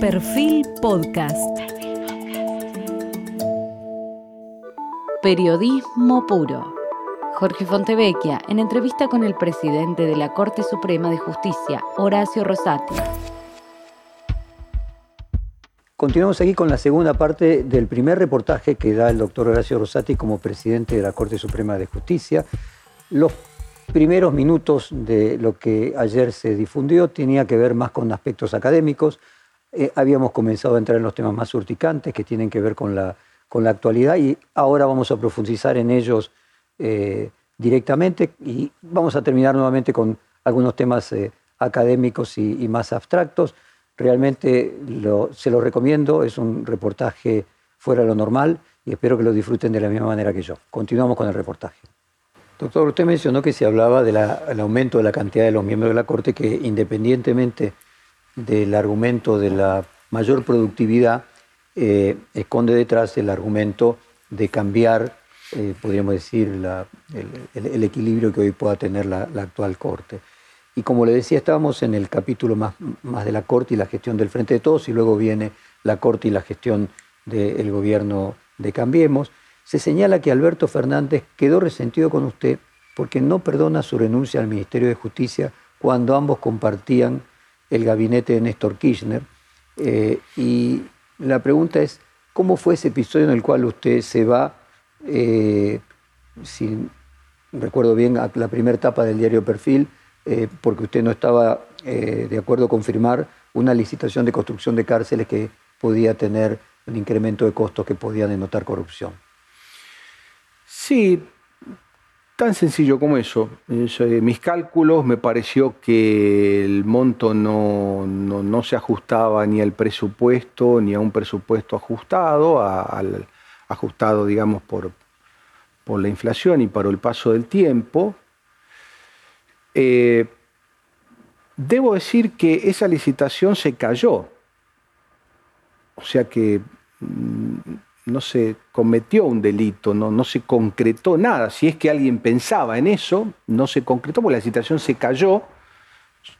Perfil Podcast. Periodismo puro. Jorge Fontevecchia en entrevista con el presidente de la Corte Suprema de Justicia, Horacio Rosati. Continuamos aquí con la segunda parte del primer reportaje que da el doctor Horacio Rosati como presidente de la Corte Suprema de Justicia. Los primeros minutos de lo que ayer se difundió tenía que ver más con aspectos académicos. Eh, habíamos comenzado a entrar en los temas más urticantes que tienen que ver con la, con la actualidad y ahora vamos a profundizar en ellos eh, directamente y vamos a terminar nuevamente con algunos temas eh, académicos y más abstractos. Realmente se lo recomiendo, es un reportaje fuera de lo normal y espero que lo disfruten de la misma manera que yo. Continuamos con el reportaje. Doctor, usted mencionó que se hablaba del aumento de la cantidad de los miembros de la Corte, que independientemente del argumento de la mayor productividad, eh, esconde detrás el argumento de cambiar, eh, podríamos decir, el, equilibrio que hoy pueda tener la actual Corte. Y como le decía, estábamos en el capítulo más, más de la Corte y la gestión del Frente de Todos, y luego viene la Corte y la gestión del gobierno de Cambiemos. Se señala que Alberto Fernández quedó resentido con usted porque no perdona su renuncia al Ministerio de Justicia cuando ambos compartían el gabinete de Néstor Kirchner. Eh, y la pregunta es, ¿cómo fue ese episodio en el cual usted se va, eh, si recuerdo bien, a la primera etapa del diario Perfil, eh, porque usted no estaba de acuerdo con firmar una licitación de construcción de cárceles que podía tener un incremento de costos que podía denotar corrupción. Sí, tan sencillo como eso. Eh, mis cálculos me pareció que el monto no, no, se ajustaba ni al presupuesto ni a un presupuesto ajustado, al, ajustado, digamos, por, por la inflación y por el paso del tiempo. Eh, debo decir que esa licitación se cayó. O sea que mm, no se cometió un delito, no, no se concretó nada. Si es que alguien pensaba en eso, no se concretó porque la licitación se cayó.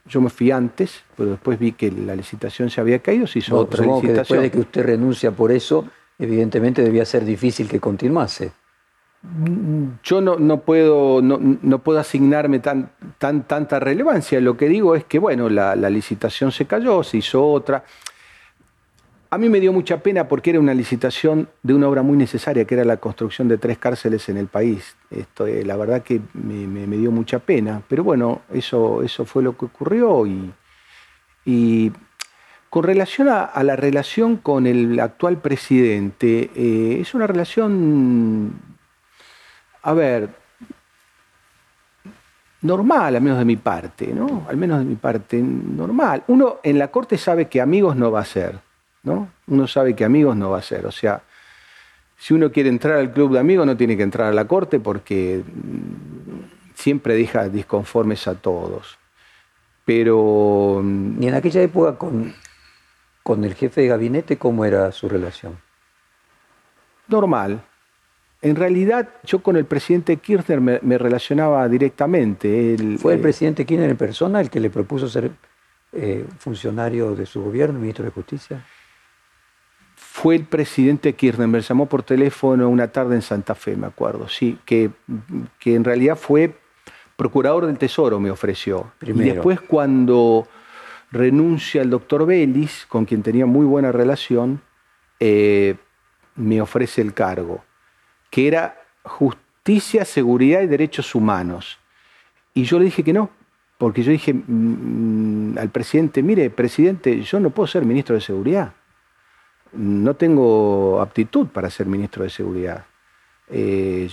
Yo me fui antes, pero después vi que la licitación se había caído, se hizo otra licitación. Que después de que usted renuncia por eso, evidentemente debía ser difícil que continuase yo no, puedo, no, puedo asignarme tan, tan, tanta relevancia. Lo que digo es que, bueno, la, licitación se cayó, se hizo otra. A mí me dio mucha pena porque era una licitación de una obra muy necesaria, que era la construcción de tres cárceles en el país. Esto, eh, la verdad que me, dio mucha pena. Pero bueno, eso, eso fue lo que ocurrió. Y, con relación a, la relación con el actual presidente, eh, es una relación a ver, normal, al menos de mi parte, ¿no? Al menos de mi parte, normal. Uno en la corte sabe que amigos no va a ser, ¿no? Uno sabe que amigos no va a ser. O sea, si uno quiere entrar al club de amigos, no tiene que entrar a la corte porque mm, siempre deja disconformes a todos. Pero. ¿Y en aquella época con, con el jefe de gabinete cómo era su relación? Normal, en realidad, yo con el presidente Kirchner me, relacionaba directamente. ¿Fue el eh, presidente Kirchner en persona el que le propuso ser eh, funcionario de su gobierno, ministro de Justicia? Fue el presidente Kirchner, me llamó por teléfono una tarde en Santa Fe, me acuerdo, sí, que, que en realidad fue procurador del Tesoro, me ofreció. Y después cuando renuncia el doctor Vélez, con quien tenía muy buena relación, eh, me ofrece el cargo que era justicia, seguridad y derechos humanos. Y yo le dije que no, porque yo dije mm, al presidente, mire, presidente, yo no puedo ser ministro de seguridad. No tengo aptitud para ser ministro de seguridad. Eh,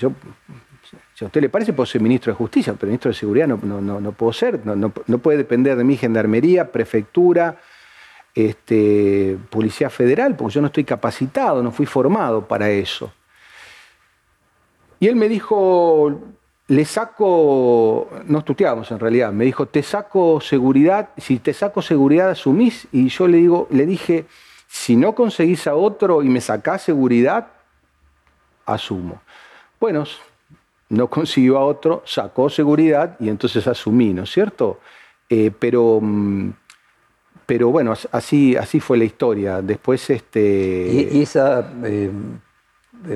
si a usted le parece, puedo ser ministro de justicia, pero ministro de seguridad no, puedo ser. No, puede depender de mi gendarmería, prefectura, este, policía federal, porque yo no estoy capacitado, no fui formado para eso. Y él me dijo, le saco, nos tuteábamos en realidad, me dijo, te saco seguridad, si te saco seguridad asumís, y yo le, digo, le dije, si no conseguís a otro y me sacás seguridad, asumo. Bueno, no consiguió a otro, sacó seguridad y entonces asumí, ¿no es cierto? Eh, pero, mm, pero bueno, así, así fue la historia. Después este... ¿Y, esa eh,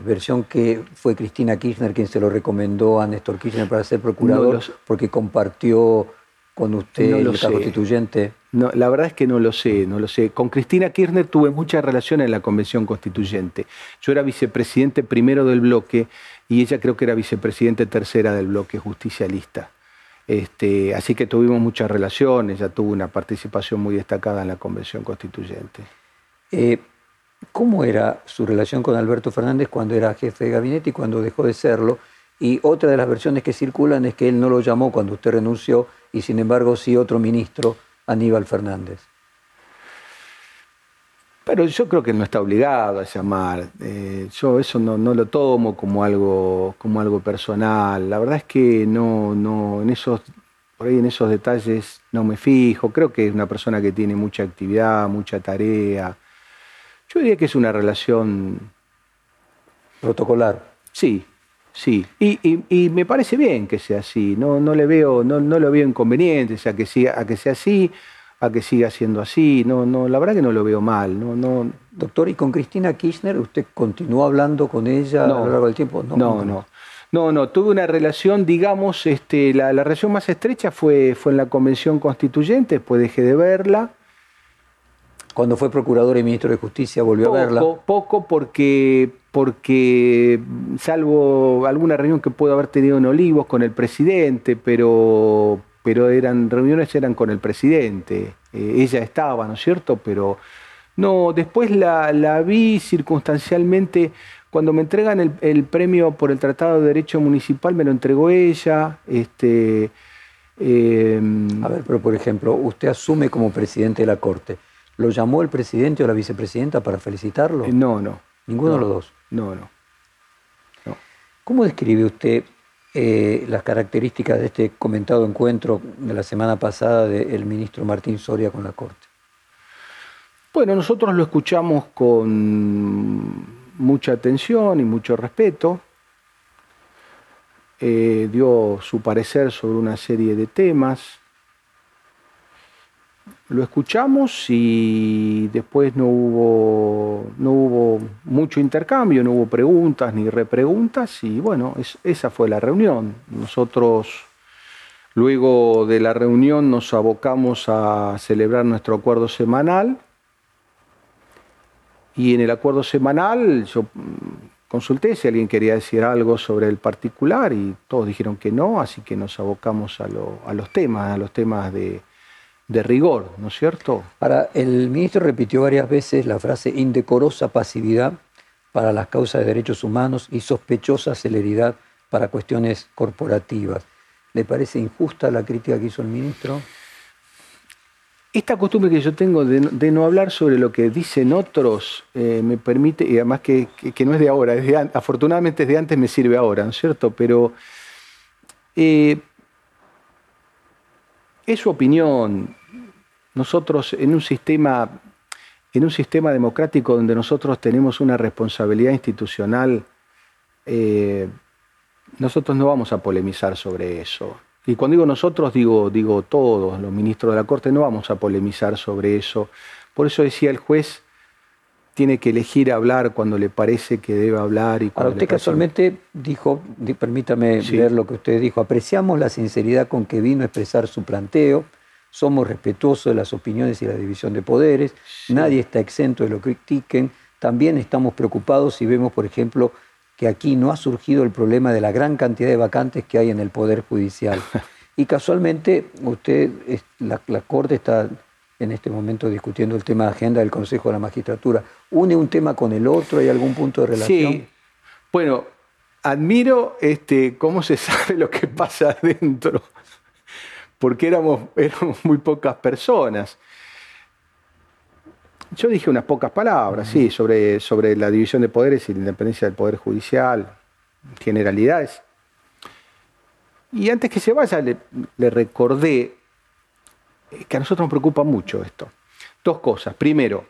versión que fue Cristina Kirchner quien se lo recomendó a Néstor Kirchner para ser procurador porque compartió con usted el constituyente? No, la verdad es que no lo sé, no lo sé. Con Cristina Kirchner tuve mucha relación en la convención constituyente. Yo era vicepresidente primero del bloque y ella creo que era vicepresidente tercera del bloque justicialista. Este, así que tuvimos muchas relaciones, ella tuvo una participación muy destacada en la convención constituyente. Eh, ¿Cómo era su relación con Alberto Fernández cuando era jefe de gabinete y cuando dejó de serlo? Y otra de las versiones que circulan es que él no lo llamó cuando usted renunció y sin embargo sí otro ministro, Aníbal Fernández. Pero yo creo que no está obligado a llamar. Eh, yo eso no, lo tomo como algo, como algo personal. La verdad es que no, no, en esos, por ahí en esos detalles no me fijo. Creo que es una persona que tiene mucha actividad, mucha tarea. Yo diría que es una relación protocolar. Sí, sí. Y, me parece bien que sea así. No, no le veo, no, no lo veo inconveniente, a que, a que sea así a que siga siendo así. No, no, la verdad que no lo veo mal. No, no. Doctor, ¿y con Cristina Kirchner usted continuó hablando con ella a lo largo del tiempo? No, no. no. No, no, tuve una relación, digamos, este, la, relación más estrecha fue, fue en la convención constituyente, después dejé de verla. Cuando fue procurador y ministro de Justicia volvió a verla. Poco, porque, porque, salvo alguna reunión que puedo haber tenido en Olivos con el presidente, pero, pero eran reuniones eran con el presidente. Eh, ella estaba, ¿no es cierto? Pero no, después la, vi circunstancialmente. Cuando me entregan el, premio por el Tratado de Derecho Municipal, me lo entregó ella. Este, A ver, pero por ejemplo, usted asume como presidente de la Corte. ¿Lo llamó el presidente o la vicepresidenta para felicitarlo? Eh, no, no. ¿Ninguno de los dos? No, no, no. ¿Cómo describe usted eh, las características de este comentado encuentro de la semana pasada del ministro Martín Soria con la Corte? Bueno, nosotros lo escuchamos con mucha atención y mucho respeto. Eh, dio su parecer sobre una serie de temas lo escuchamos y después no hubo, no hubo mucho intercambio, no hubo preguntas ni repreguntas y bueno, esa fue la reunión. Nosotros luego de la reunión nos abocamos a celebrar nuestro acuerdo semanal y en el acuerdo semanal yo consulté si alguien quería decir algo sobre el particular y todos dijeron que no, así que nos abocamos a, a los temas, a los temas de de rigor, ¿no es cierto? Para, el ministro repitió varias veces la frase indecorosa pasividad para las causas de derechos humanos y sospechosa celeridad para cuestiones corporativas. ¿Le parece injusta la crítica que hizo el ministro? Esta costumbre que yo tengo de, no hablar sobre lo que dicen otros eh, me permite, y además que, no es de ahora, es de, afortunadamente es de antes, me sirve ahora, ¿no es cierto? Pero eh, es su opinión, nosotros en un sistema, en un sistema democrático donde nosotros tenemos una responsabilidad institucional, eh, nosotros no vamos a polemizar sobre eso. Y cuando digo nosotros, digo, digo todos, los ministros de la Corte, no vamos a polemizar sobre eso. Por eso decía el juez, tiene que elegir hablar cuando le parece que debe hablar. Y Ahora, usted casualmente dijo, permítame ver lo que usted dijo, apreciamos la sinceridad con que vino a expresar su planteo, somos respetuosos de las opiniones y la división de poderes, nadie está exento de lo que critiquen, también estamos preocupados si vemos, por ejemplo, que aquí no ha surgido el problema de la gran cantidad de vacantes que hay en el Poder Judicial. Y casualmente, usted, la, la Corte está en este momento discutiendo el tema de agenda del Consejo de la Magistratura. ¿Une un tema con el otro? ¿Hay algún punto de relación? Sí. Bueno, admiro este, cómo se sabe lo que pasa adentro porque éramos, éramos muy pocas personas. Yo dije unas pocas palabras, sí, sobre, sobre la división de poderes y la independencia del Poder Judicial, generalidades. Y antes que se vaya, le, le recordé que a nosotros nos preocupa mucho esto. Dos cosas. Primero,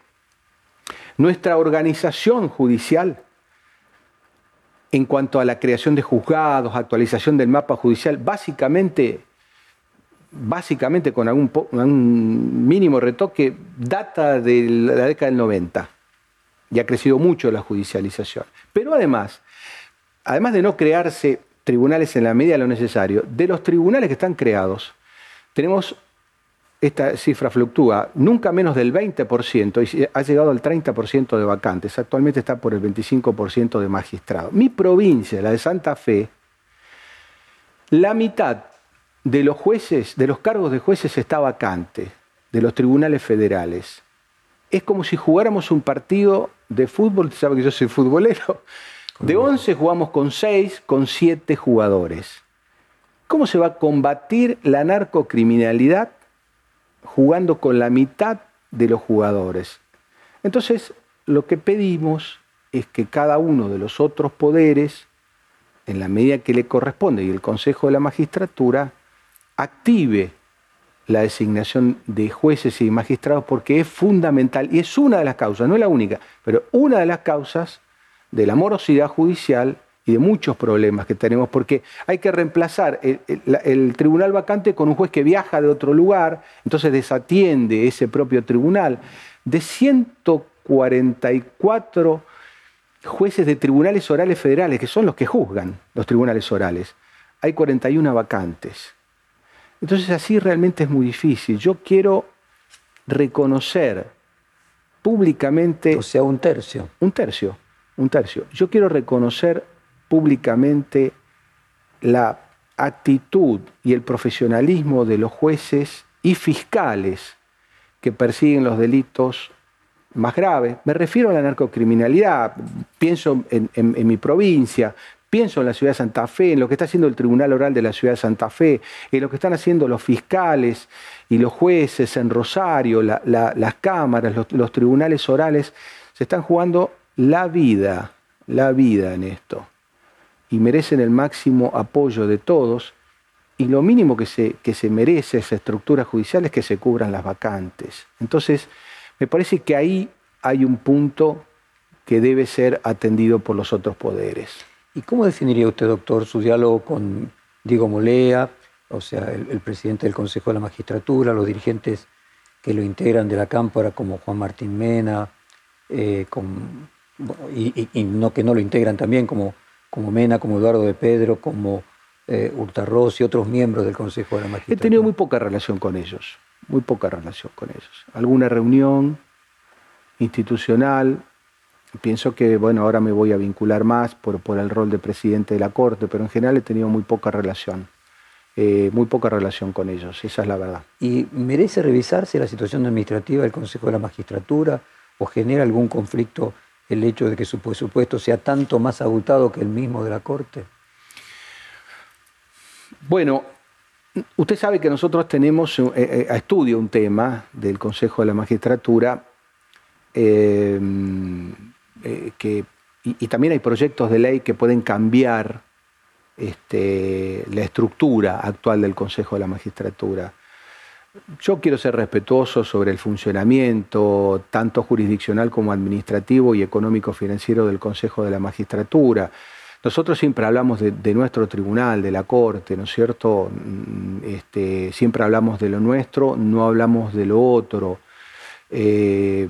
nuestra organización judicial en cuanto a la creación de juzgados, actualización del mapa judicial, básicamente básicamente con algún, mínimo retoque, data de la década del 90 y ha crecido mucho la judicialización. Pero además, además de no crearse tribunales en la medida de lo necesario, de los tribunales que están creados, tenemos, esta cifra fluctúa, nunca menos del 20% y ha llegado al 30% de vacantes. Actualmente está por el 25% de magistrados. Mi provincia, la de Santa Fe, la mitad de los jueces, de los cargos de jueces está vacante, de los tribunales federales. Es como si jugáramos un partido de fútbol, sabe que yo soy futbolero, de 11 jugamos con 6, con 7 jugadores. ¿Cómo se va a combatir la narcocriminalidad jugando con la mitad de los jugadores? Entonces, lo que pedimos es que cada uno de los otros poderes, en la medida que le corresponde, y el Consejo de la Magistratura, active la designación de jueces y magistrados porque es fundamental y es una de las causas, no es la única, pero una de las causas de la morosidad judicial y de muchos problemas que tenemos, porque hay que reemplazar el, tribunal vacante con un juez que viaja de otro lugar, entonces desatiende ese propio tribunal. De 144 jueces de tribunales orales federales, que son los que juzgan los tribunales orales, hay 41 vacantes. Entonces así realmente es muy difícil. Yo quiero reconocer públicamente... O sea, un tercio. Un tercio, un tercio. Yo quiero reconocer públicamente la actitud y el profesionalismo de los jueces y fiscales que persiguen los delitos más graves. Me refiero a la narcocriminalidad, pienso en, en mi provincia, Pienso en la ciudad de Santa Fe, en lo que está haciendo el Tribunal Oral de la ciudad de Santa Fe, en lo que están haciendo los fiscales y los jueces en Rosario, las cámaras, los, tribunales orales. Se están jugando la vida, la vida en esto. Y merecen el máximo apoyo de todos. Y lo mínimo que se, que se merece esa estructura judicial es que se cubran las vacantes. Entonces, me parece que ahí hay un punto que debe ser atendido por los otros poderes. ¿Y cómo definiría usted, doctor, su diálogo con Diego Molea, o sea, el, presidente del Consejo de la Magistratura, los dirigentes que lo integran de la Cámpora, como Juan Martín Mena, eh, y, no que no lo integran también, como, como Mena, como Eduardo de Pedro, como eh, Hurtarroz y otros miembros del Consejo de la Magistratura? He tenido muy poca relación con ellos, muy poca relación con ellos. Alguna reunión institucional, Pienso que, bueno, ahora me voy a vincular más por, por el rol de presidente de la Corte, pero en general he tenido muy poca relación. Eh, muy poca relación con ellos, esa es la verdad. ¿Y merece revisarse la situación administrativa del Consejo de la Magistratura o genera algún conflicto el hecho de que su presupuesto sea tanto más abultado que el mismo de la Corte? Bueno, usted sabe que nosotros tenemos eh, eh, a estudio un tema del Consejo de la Magistratura. Eh, que, y, también hay proyectos de ley que pueden cambiar este, la estructura actual del Consejo de la Magistratura. Yo quiero ser respetuoso sobre el funcionamiento tanto jurisdiccional como administrativo y económico-financiero del Consejo de la Magistratura. Nosotros siempre hablamos de, nuestro tribunal, de la Corte, ¿no es cierto? Mm, este, siempre hablamos de lo nuestro, no hablamos de lo otro. Eh,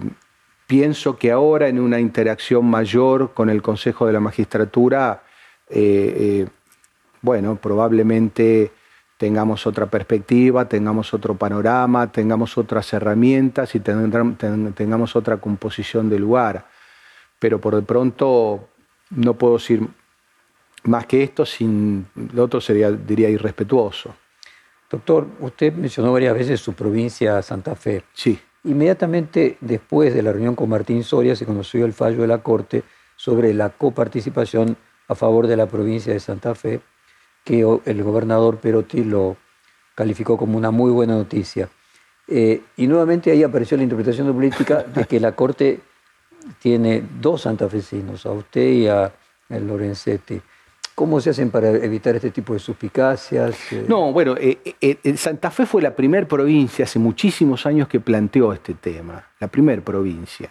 pienso que ahora en una interacción mayor con el Consejo de la Magistratura, eh, eh, bueno, probablemente tengamos otra perspectiva, tengamos otro panorama, tengamos otras herramientas y tengamos otra composición del lugar. Pero por de pronto no puedo decir más que esto, sin lo otro sería, diría, irrespetuoso. Doctor, usted mencionó varias veces su provincia, Santa Fe. Sí. Inmediatamente después de la reunión con Martín Soria se conoció el fallo de la Corte sobre la coparticipación a favor de la provincia de Santa Fe, que el gobernador Perotti lo calificó como una muy buena noticia. Eh, y nuevamente ahí apareció la interpretación política de que la Corte tiene dos santafesinos, a usted y a Lorenzetti. ¿Cómo se hacen para evitar este tipo de suspicacias? Eh, no, bueno, eh, eh, Santa Fe fue la primera provincia hace muchísimos años que planteó este tema, la primera provincia.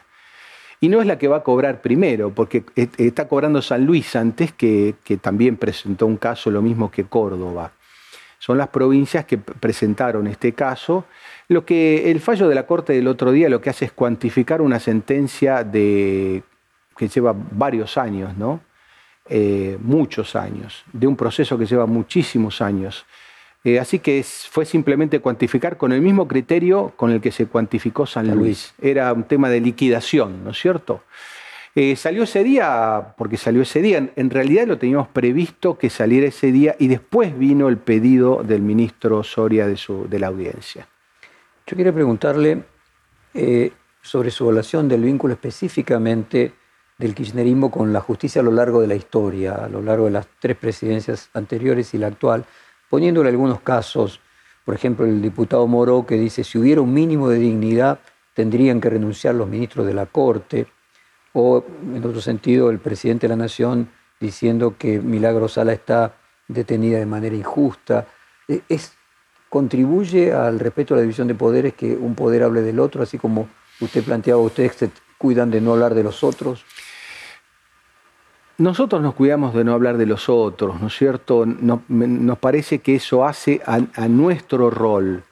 Y no es la que va a cobrar primero, porque está cobrando San Luis antes, que, que también presentó un caso lo mismo que Córdoba. son las provincias que presentaron este caso. Lo que el fallo de la Corte del otro día lo que hace es cuantificar una sentencia de, que lleva varios años, ¿no? Eh, muchos años, de un proceso que lleva muchísimos años. Eh, así que fue simplemente cuantificar con el mismo criterio con el que se cuantificó San Luis. Era un tema de liquidación, ¿no es cierto? Eh, salió ese día, porque salió ese día, en realidad lo teníamos previsto que saliera ese día y después vino el pedido del ministro Soria de, su, de la audiencia. Yo quería preguntarle sobre su evaluación del vínculo específicamente del kirchnerismo con la justicia a lo largo de la historia, a lo largo de las tres presidencias anteriores y la actual, poniéndole algunos casos, por ejemplo, el diputado Moró que dice, si hubiera un mínimo de dignidad, tendrían que renunciar los ministros de la Corte, o en otro sentido, el presidente de la Nación diciendo que Milagro Sala está detenida de manera injusta. E, es, ¿Contribuye al respeto a la división de poderes que un poder hable del otro, así como usted planteaba, ustedes se cuidan de no hablar de los otros? Nosotros nos cuidamos de no hablar de los otros, ¿no es cierto? Nos, parece que eso hace a, nuestro rol.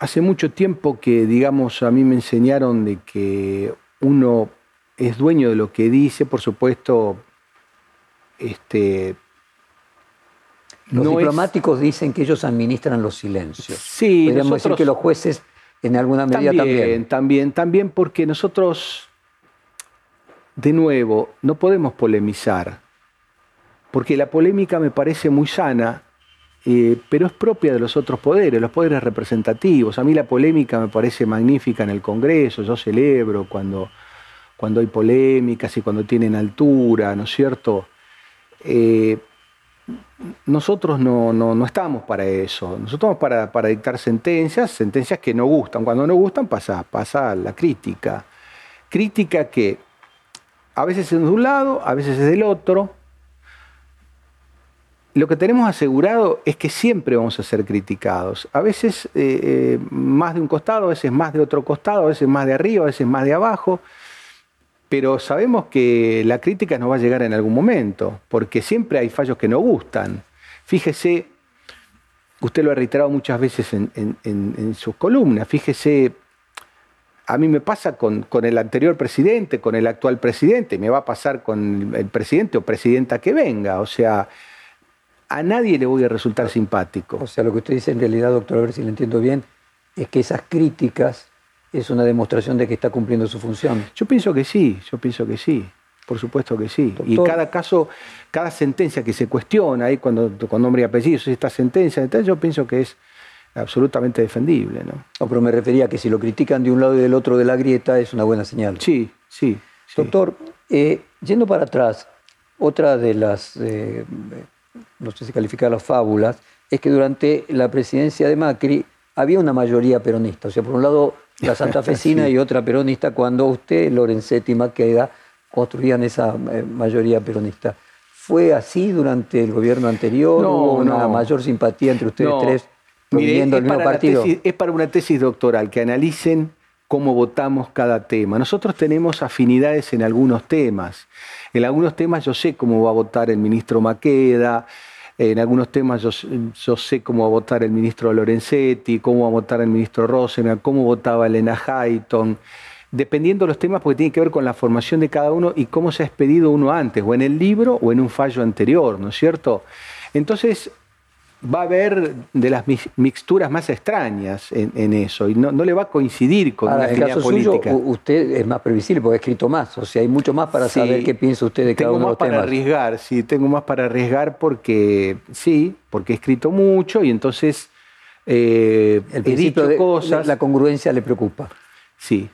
Hace mucho tiempo que, digamos, a mí me enseñaron de que uno es dueño de lo que dice, por supuesto, este, los diplomáticos dicen que ellos administran los silencios. Sí, Podríamos decir que los jueces en alguna medida también. También, también porque nosotros de nuevo, no podemos polemizar, porque la polémica me parece muy sana, eh, pero es propia de los otros poderes, los poderes representativos. A mí la polémica me parece magnífica en el Congreso, yo celebro cuando, cuando hay polémicas y cuando tienen altura, ¿no es cierto? Eh, nosotros no, no, estamos para eso, nosotros estamos para, para, dictar sentencias, sentencias que no gustan. Cuando no gustan pasa, pasa la crítica. Crítica que a veces es de un lado, a veces es del otro. Lo que tenemos asegurado es que siempre vamos a ser criticados. A veces eh, eh, más de un costado, a veces más de otro costado, a veces más de arriba, a veces más de abajo. Pero sabemos que la crítica nos va a llegar en algún momento, porque siempre hay fallos que no gustan. Fíjese, usted lo ha reiterado muchas veces en, en sus columnas, fíjese a mí me pasa con, el anterior presidente, con el actual presidente, me va a pasar con el presidente o presidenta que venga. O sea, a nadie le voy a resultar simpático. O sea, lo que usted dice en realidad, doctor, a ver si lo entiendo bien, es que esas críticas es una demostración de que está cumpliendo su función. Yo pienso que sí, yo pienso que sí. Por supuesto que sí. y cada caso, cada sentencia que se cuestiona ahí cuando con nombre y apellido, esta sentencia, yo pienso que es absolutamente defendible. ¿no? ¿no? pero me refería a que si lo critican de un lado y del otro de la grieta es una buena señal. Sí, sí. Doctor, eh, yendo para atrás, otra de las, eh, no sé si calificar las fábulas, es que durante la presidencia de Macri había una mayoría peronista. O sea, por un lado la santafesina y otra peronista, cuando usted, Lorenzetti y Maqueda construían esa eh, mayoría peronista. ¿Fue así durante el gobierno anterior? No, ¿Hubo una mayor simpatía entre ustedes tres? Es, para una tesis doctoral, que analicen cómo votamos cada tema. Nosotros tenemos afinidades en algunos temas. En algunos temas yo sé cómo va a votar el ministro Maqueda, en algunos temas yo, sé cómo va a votar el ministro Lorenzetti, cómo va a votar el ministro Rosena, cómo votaba Elena Hayton, dependiendo de los temas, porque tiene que ver con la formación de cada uno y cómo se ha expedido uno antes, o en el libro o en un fallo anterior, ¿no es cierto? Entonces, va a haber de las mixturas más extrañas en, eso y no, le va a coincidir con una en caso política. Suyo, usted es más previsible porque ha escrito más, o sea, hay mucho más para saber qué piensa usted de cada uno de los temas. Tengo más para arriesgar, sí, tengo más para arriesgar porque sí, porque he escrito mucho y entonces eh, he dicho cosas. La congruencia le preocupa. Sí,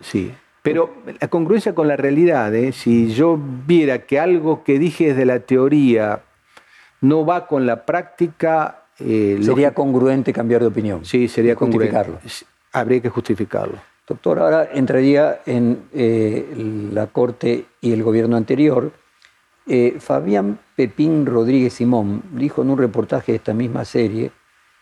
sí. Pero la congruencia con la realidad, ¿eh? si yo viera que algo que dije desde la teoría no va con la práctica. Eh, sería congruente cambiar de opinión. Sí, sería justificarlo. Habría que justificarlo. Doctor, ahora entraría en eh, la Corte y el gobierno anterior. Eh, Fabián Pepín Rodríguez Simón dijo en un reportaje de esta misma serie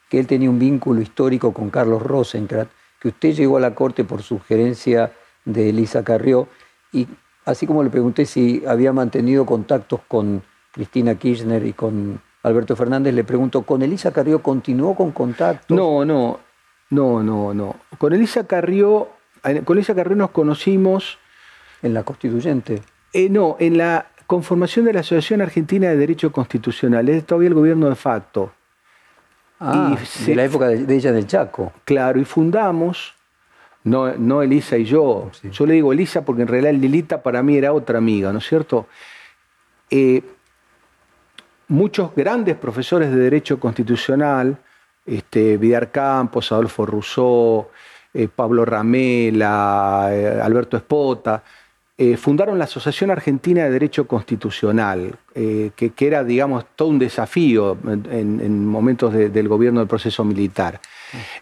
que él tenía un vínculo histórico con Carlos Rosencrat, que usted llegó a la Corte por sugerencia de Elisa Carrió, y así como le pregunté si había mantenido contactos con Cristina Kirchner y con Alberto Fernández, le pregunto, ¿con Elisa Carrió continuó con contacto? No, no, no, no, no. Con Elisa Carrió, con Elisa Carrió nos conocimos... ¿En la constituyente? Eh, no, en la conformación de la Asociación Argentina de Derecho Constitucional. Es todavía el gobierno de facto. Ah, de la época de, ella del Chaco. Claro, y fundamos, no, no Elisa y yo, yo le digo Elisa porque en realidad Lilita para mí era otra amiga, ¿no es cierto? Eh, muchos grandes profesores de Derecho Constitucional, este, Vidar Campos, Adolfo Rousseau, eh, Pablo Ramela, eh, Alberto Espota, eh, fundaron la Asociación Argentina de Derecho Constitucional, que, era, digamos, todo un desafío en, momentos del gobierno del proceso militar.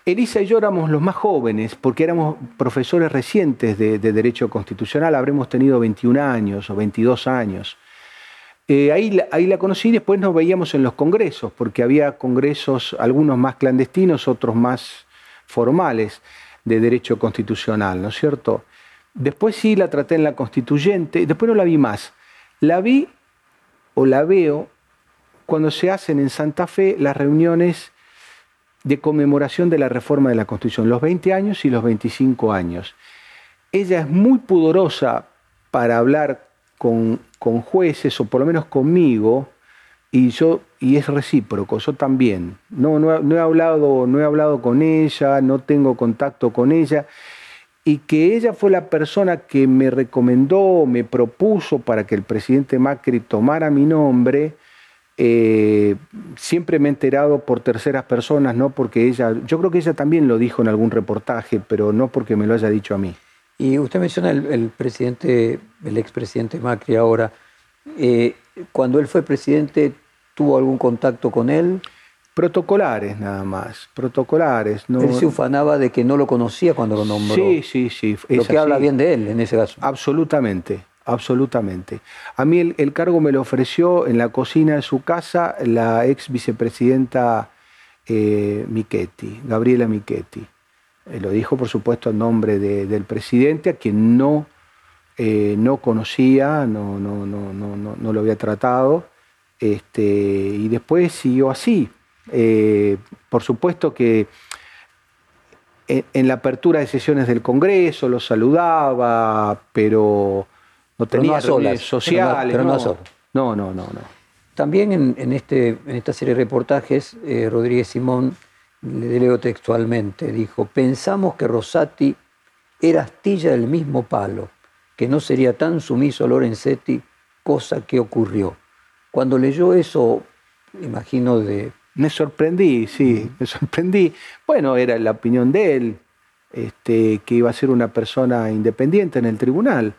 Elisa y yo éramos los más jóvenes, porque éramos profesores recientes de, de Derecho Constitucional, habremos tenido 21 años o 22 años. Eh, ahí, ahí, la conocí y después nos veíamos en los congresos, porque había congresos, algunos más clandestinos, otros más formales de derecho constitucional, ¿no es cierto? Después sí la traté en la constituyente, después no la vi más. La vi o la veo cuando se hacen en Santa Fe las reuniones de conmemoración de la reforma de la Constitución, los 20 años y los 25 años. Ella es muy pudorosa para hablar con, jueces, o por lo menos conmigo, y yo y es recíproco, yo también. No, no, he hablado, no he hablado con ella, no tengo contacto con ella, y que ella fue la persona que me recomendó, me propuso para que el presidente Macri tomara mi nombre. Eh, siempre me he enterado por terceras personas, no porque ella, yo creo que ella también lo dijo en algún reportaje, pero no porque me lo haya dicho a mí. Y usted menciona el, presidente, el expresidente Macri ahora. Eh, cuando él fue presidente, ¿tuvo algún contacto con él? Protocolares nada más, protocolares. No... Él se ufanaba de que no lo conocía cuando lo nombró. Sí, sí, sí. Lo que habla bien de él en ese caso. Absolutamente, absolutamente. A mí el, cargo me lo ofreció en la cocina de su casa la ex vicepresidenta eh, Michetti, Gabriela Michetti. Eh, lo dijo, por supuesto, en nombre del presidente, a quien no, eh, no conocía, no, no, no, no, no lo había tratado. Este, y después siguió así. Eh, por supuesto que en, la apertura de sesiones del Congreso lo saludaba, pero no tenía redes sociales. Pero no, no, no, no, no, También en, este, en esta serie de reportajes, Rodríguez Simón le leo textualmente, dijo, pensamos que Rosati era astilla del mismo palo, que no sería tan sumiso a Lorenzetti, cosa que ocurrió. Cuando leyó eso, imagino de... Me sorprendí, sí, me sorprendí. Bueno, era la opinión de él, este, que iba a ser una persona independiente en el tribunal.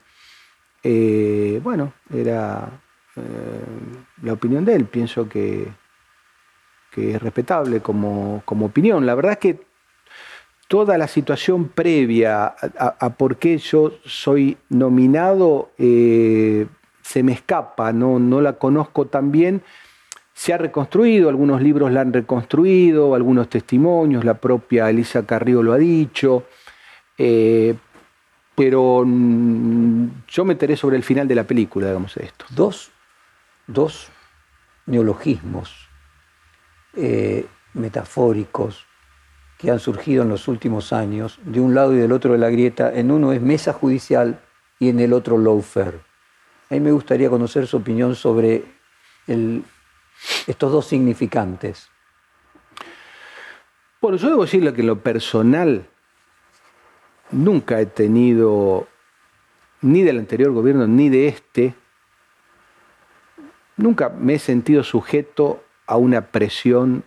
Eh, bueno, era eh, la opinión de él. Pienso que que es respetable como, opinión. La verdad es que toda la situación previa a, por qué yo soy nominado eh, se me escapa, no, no la conozco tan bien. Se ha reconstruido, algunos libros la han reconstruido, algunos testimonios, la propia Elisa Carrillo lo ha dicho, eh, pero mm, yo me enteré sobre el final de la película, digamos esto. Dos, dos neologismos eh, metafóricos que han surgido en los últimos años, de un lado y del otro de la grieta. En uno es mesa judicial y en el otro lawfare. A mí me gustaría conocer su opinión sobre estos dos significantes. Bueno, yo debo decirle que en lo personal nunca he tenido, ni del anterior gobierno, ni de este, nunca me he sentido sujeto a una presión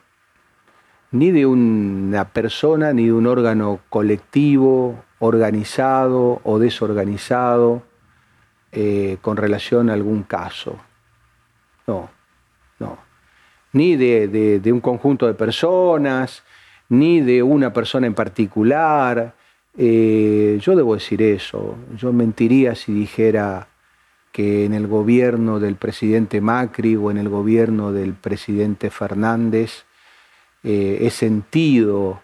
ni de una persona ni de un órgano colectivo, organizado o desorganizado, eh, con relación a algún caso. No, no. Ni de, un conjunto de personas, ni de una persona en particular. Eh, yo debo decir eso. Yo mentiría si dijera que en el gobierno del presidente Macri o en el gobierno del presidente Fernández eh, he sentido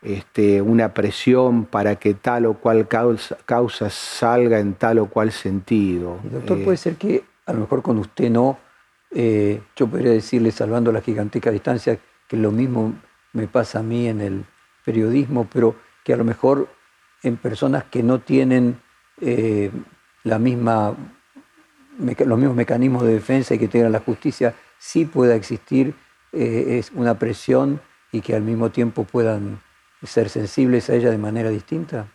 este, una presión para que tal o cual causa, salga en tal o cual sentido. doctor, puede ser que a lo mejor con usted no, eh, yo podría decirle, salvando la gigantesca distancia, que lo mismo me pasa a mí en el periodismo, pero que a lo mejor en personas que no tienen eh, la misma, los mismos mecanismos de defensa y que tengan la justicia, sí pueda existir eh, es una presión y que al mismo tiempo puedan ser sensibles a ella de manera distinta?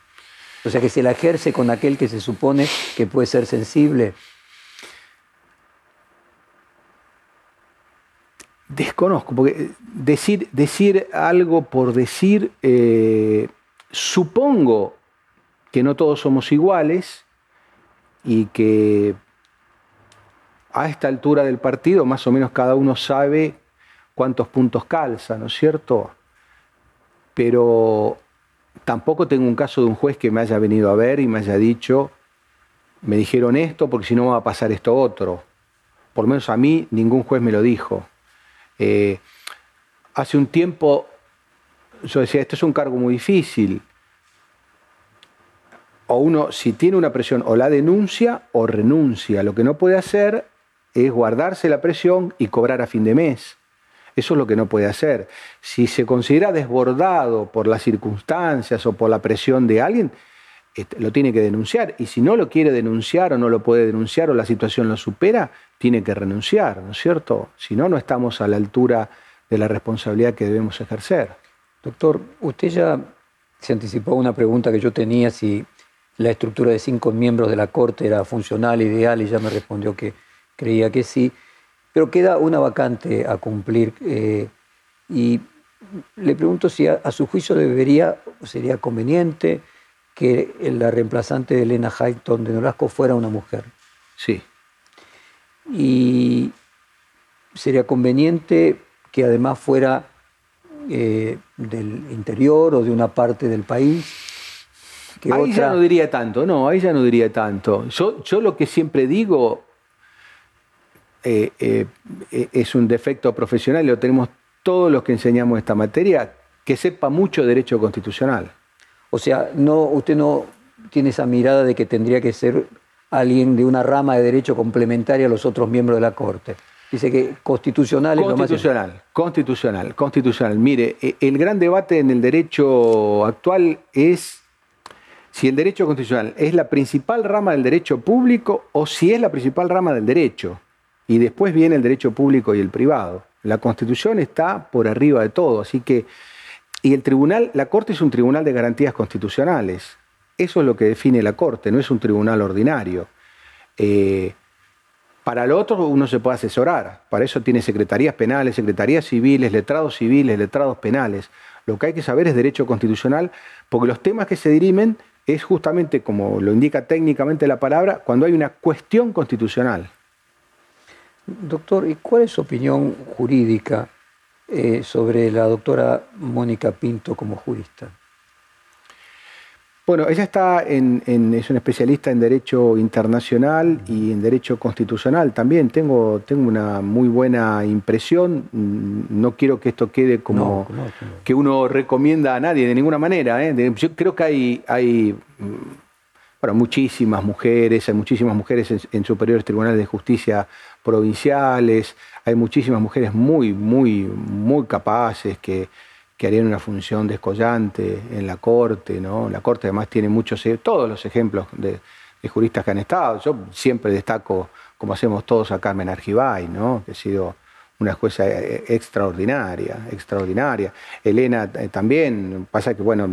O sea, que se la ejerce con aquel que se supone que puede ser sensible. Desconozco, porque eh, decir, decir algo por decir, eh, supongo que no todos somos iguales y que a esta altura del partido más o menos cada uno sabe cuántos puntos calza, ¿no es cierto? Pero tampoco tengo un caso de un juez que me haya venido a ver y me haya dicho, me dijeron esto porque si no va a pasar esto otro. Por lo menos a mí ningún juez me lo dijo. Eh, hace un tiempo yo decía, esto es un cargo muy difícil. O uno, si tiene una presión, o la denuncia o renuncia. Lo que no puede hacer es guardarse la presión y cobrar a fin de mes. Eso es lo que no puede hacer. Si se considera desbordado por las circunstancias o por la presión de alguien, lo tiene que denunciar. Y si no lo quiere denunciar o no lo puede denunciar o la situación lo supera, tiene que renunciar, ¿no es cierto? Si no, no estamos a la altura de la responsabilidad que debemos ejercer. Doctor, usted ya se anticipó una pregunta que yo tenía si la estructura de cinco miembros de la Corte era funcional, ideal, y ya me respondió que creía que sí. Pero queda una vacante a cumplir eh, y le pregunto si a, su juicio debería sería conveniente que la reemplazante de Elena Hayton de Nolasco fuera una mujer. Sí. Y sería conveniente que además fuera eh, del interior o de una parte del país. ahí ya no diría tanto, no, ahí ya no diría tanto. Yo, yo lo que siempre digo eh, eh, eh, es un defecto profesional y lo tenemos todos los que enseñamos esta materia, que sepa mucho derecho constitucional. O sea, no, usted no tiene esa mirada de que tendría que ser alguien de una rama de derecho complementaria a los otros miembros de la Corte. Dice que constitucional es lo más... Constitucional, constitucional. Mire, el gran debate en el derecho actual es si el derecho constitucional es la principal rama del derecho público o si es la principal rama del derecho. Y después viene el derecho público y el privado. La Constitución está por arriba de todo, así que y el tribunal, la Corte es un tribunal de garantías constitucionales. Eso es lo que define la Corte, no es un tribunal ordinario. Eh, para lo otro uno se puede asesorar, para eso tiene secretarías penales, secretarías civiles, letrados civiles, letrados penales. Lo que hay que saber es derecho constitucional, porque los temas que se dirimen es justamente, como lo indica técnicamente la palabra, cuando hay una cuestión constitucional. Doctor, ¿y cuál es su opinión jurídica eh, sobre la doctora Mónica Pinto como jurista? Bueno, ella está en, es una especialista en derecho internacional y en derecho constitucional también. Tengo, tengo una muy buena impresión. No quiero que esto quede como que uno recomienda a nadie de ninguna manera. ¿eh? Yo creo que hay, hay bueno, muchísimas mujeres, hay muchísimas mujeres en, superiores tribunales de justicia provinciales, hay muchísimas mujeres muy, muy, muy capaces que, harían una función descollante en la corte, ¿no? La corte además tiene muchos, e, todos los ejemplos de, juristas que han estado. Yo siempre destaco, como hacemos todos a Carmen Argibay, ¿no? Que ha sido una jueza eh, extraordinaria, extraordinaria. Elena eh, también, pasa que bueno,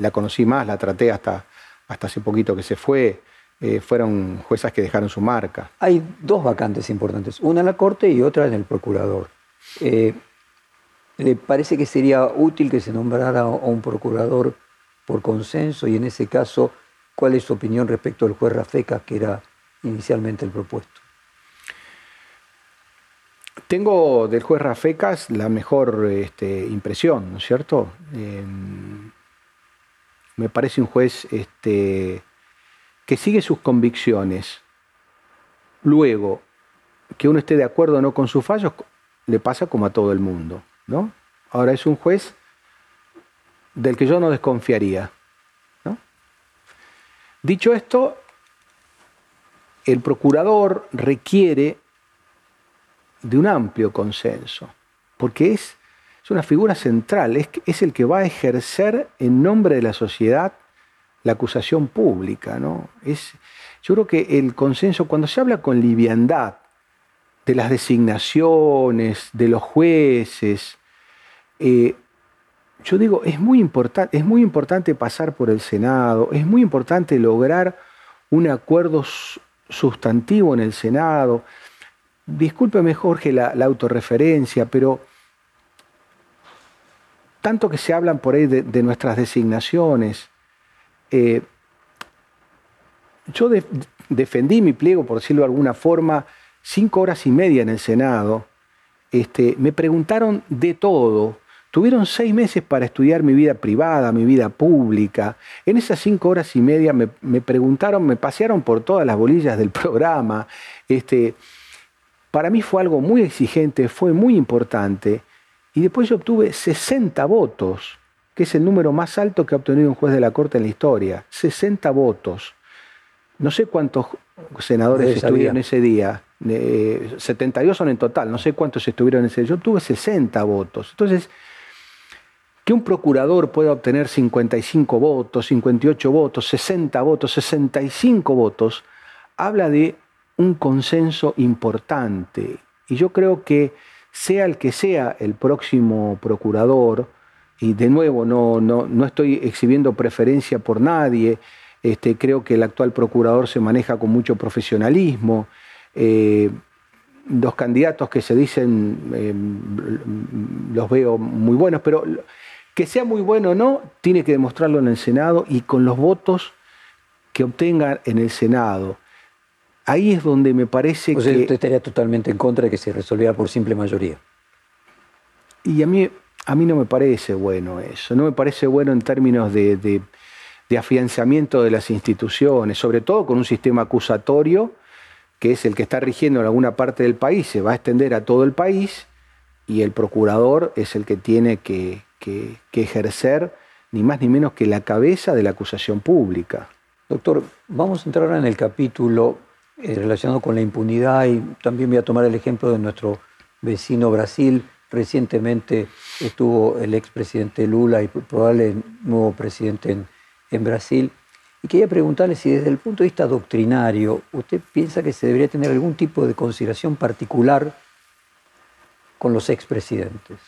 la conocí más, la traté hasta hasta hace poquito que se fue, eh, fueron juezas que dejaron su marca. Hay dos vacantes importantes, una en la Corte y otra en el Procurador. Eh, ¿Le parece que sería útil que se nombrara a un procurador por consenso? Y en ese caso, ¿cuál es su opinión respecto al juez Rafeca, que era inicialmente el propuesto? Tengo del juez Rafecas la mejor este, impresión, ¿no es cierto? Eh, me parece un juez este, que sigue sus convicciones. Luego, que uno esté de acuerdo o no con sus fallos, le pasa como a todo el mundo. ¿no? Ahora es un juez del que yo no desconfiaría. Dicho esto, el procurador requiere de un amplio consenso, porque es, es una figura central, es, es, el que va a ejercer en nombre de la sociedad la acusación pública. ¿no? Es, yo creo que el consenso, cuando se habla con liviandad de las designaciones, de los jueces, eh, yo digo, es muy, es muy importante pasar por el Senado, es muy importante lograr un acuerdo sustantivo en el Senado. Discúlpeme, Jorge, la, autorreferencia, pero tanto que se hablan por ahí de, nuestras designaciones, eh, yo defendí mi pliego, por decirlo de alguna forma, cinco horas y media en el Senado. Este, me preguntaron de todo, Tuvieron seis meses para estudiar mi vida privada, mi vida pública. En esas cinco horas y media me, preguntaron, me pasearon por todas las bolillas del programa. Este, para mí fue algo muy exigente, fue muy importante. Y después yo obtuve 60 votos, que es el número más alto que ha obtenido un juez de la Corte en la historia. 60 votos. No sé cuántos senadores estuvieron ese día. 72 son en total, no sé cuántos estuvieron ese día. Yo obtuve 60 votos. Entonces, que un procurador pueda obtener 55 votos, 58 votos, 60 votos, 65 votos, habla de un consenso importante. Y yo creo que sea el que sea el próximo procurador, y de nuevo no, no, estoy exhibiendo preferencia por nadie, este, creo que el actual procurador se maneja con mucho profesionalismo. Eh, los candidatos que se dicen eh, los veo muy buenos, pero que sea muy bueno o no, tiene que demostrarlo en el Senado y con los votos que obtenga en el Senado. Ahí es donde me parece que... usted estaría totalmente en contra de que se resolviera por simple mayoría. Y a mí, a mí no me parece bueno eso. No me parece bueno en términos de, de afianzamiento de las instituciones, sobre todo con un sistema acusatorio que es el que está rigiendo en alguna parte del país, se va a extender a todo el país y el procurador es el que tiene que, que, ejercer ni más ni menos que la cabeza de la acusación pública. Doctor, vamos a entrar ahora en el capítulo eh, relacionado con la impunidad y también voy a tomar el ejemplo de nuestro vecino Brasil. Recientemente estuvo el expresidente Lula y probable nuevo presidente en, en Brasil. Y quería preguntarle si desde el punto de vista doctrinario usted piensa que se debería tener algún tipo de consideración particular con los expresidentes.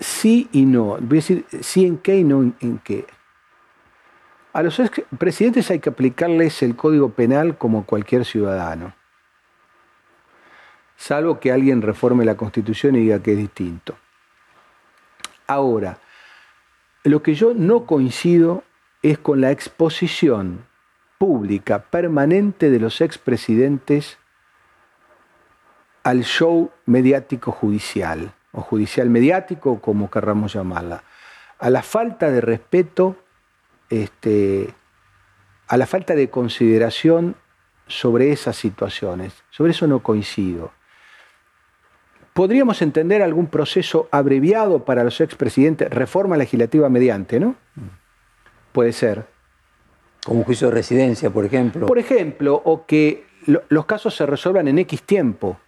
Sí y no. Voy a decir sí en qué y no en qué. A los presidentes hay que aplicarles el código penal como cualquier ciudadano. Salvo que alguien reforme la constitución y diga que es distinto. Ahora, lo que yo no coincido es con la exposición pública permanente de los expresidentes al show mediático judicial o judicial mediático, como querramos llamarla, a la falta de respeto, este, a la falta de consideración sobre esas situaciones. Sobre eso no coincido. Podríamos entender algún proceso abreviado para los expresidentes, reforma legislativa mediante, ¿no? Puede ser. Como un juicio de residencia, por ejemplo. Por ejemplo, o que los casos se resuelvan en X tiempo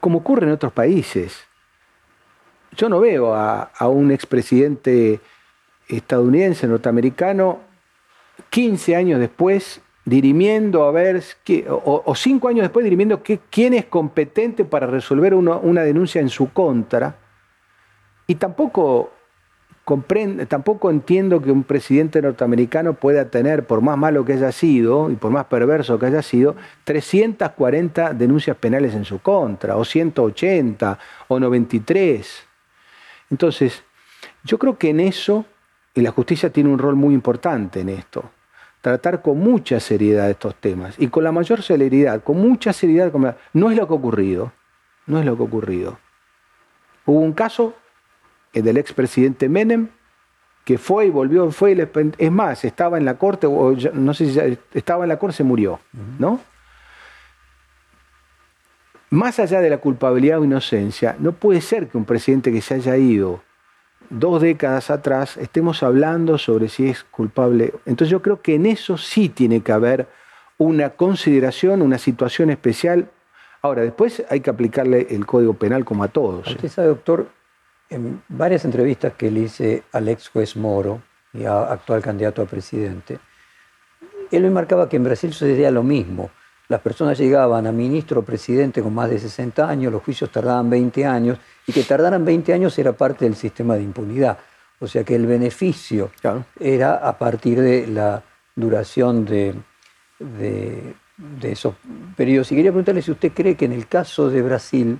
como ocurre en otros países. Yo no veo a, un expresidente estadounidense, norteamericano, 15 años después dirimiendo a ver, o, cinco años después dirimiendo quién es competente para resolver una denuncia en su contra. Y tampoco tampoco entiendo que un presidente norteamericano pueda tener, por más malo que haya sido y por más perverso que haya sido, 340 denuncias penales en su contra, o 180, o 93. Entonces, yo creo que en eso, y la justicia tiene un rol muy importante en esto, tratar con mucha seriedad estos temas, y con la mayor celeridad, con mucha seriedad, no es lo que ha ocurrido, no es lo que ha ocurrido. Hubo un caso el del expresidente Menem, que fue y volvió, fue y es más, estaba en la corte, o no sé si estaba en la corte, se murió, ¿no? Más allá de la culpabilidad o inocencia, no puede ser que un presidente que se haya ido dos décadas atrás estemos hablando sobre si es culpable. Entonces yo creo que en eso sí tiene que haber una consideración, una situación especial. Ahora, después hay que aplicarle el Código Penal como a todos. Usted sabe, doctor, en varias entrevistas que le hice al ex juez Moro, y actual candidato a presidente, él me marcaba que en Brasil sucedía lo mismo. Las personas llegaban a ministro o presidente con más de 60 años, los juicios tardaban 20 años, y que tardaran 20 años era parte del sistema de impunidad. O sea que el beneficio era a partir de la duración de, de, esos periodos. Y quería preguntarle si usted cree que en el caso de Brasil,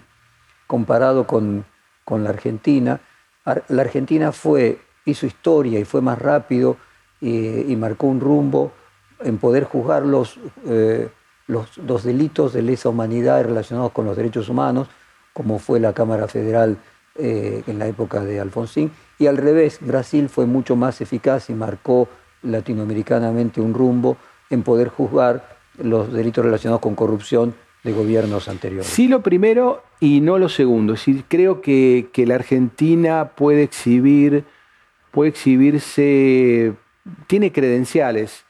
comparado con, la Argentina, la Argentina fue, hizo historia y fue más rápido y, marcó un rumbo en poder juzgar los, eh, los, delitos de lesa humanidad relacionados con los derechos humanos, como fue la Cámara Federal eh, en la época de Alfonsín, y al revés, Brasil fue mucho más eficaz y marcó latinoamericanamente un rumbo en poder juzgar los delitos relacionados con corrupción de gobiernos anteriores. Sí, lo primero y no lo segundo. Es decir, creo que, la Argentina puede exhibir, puede exhibirse, tiene credenciales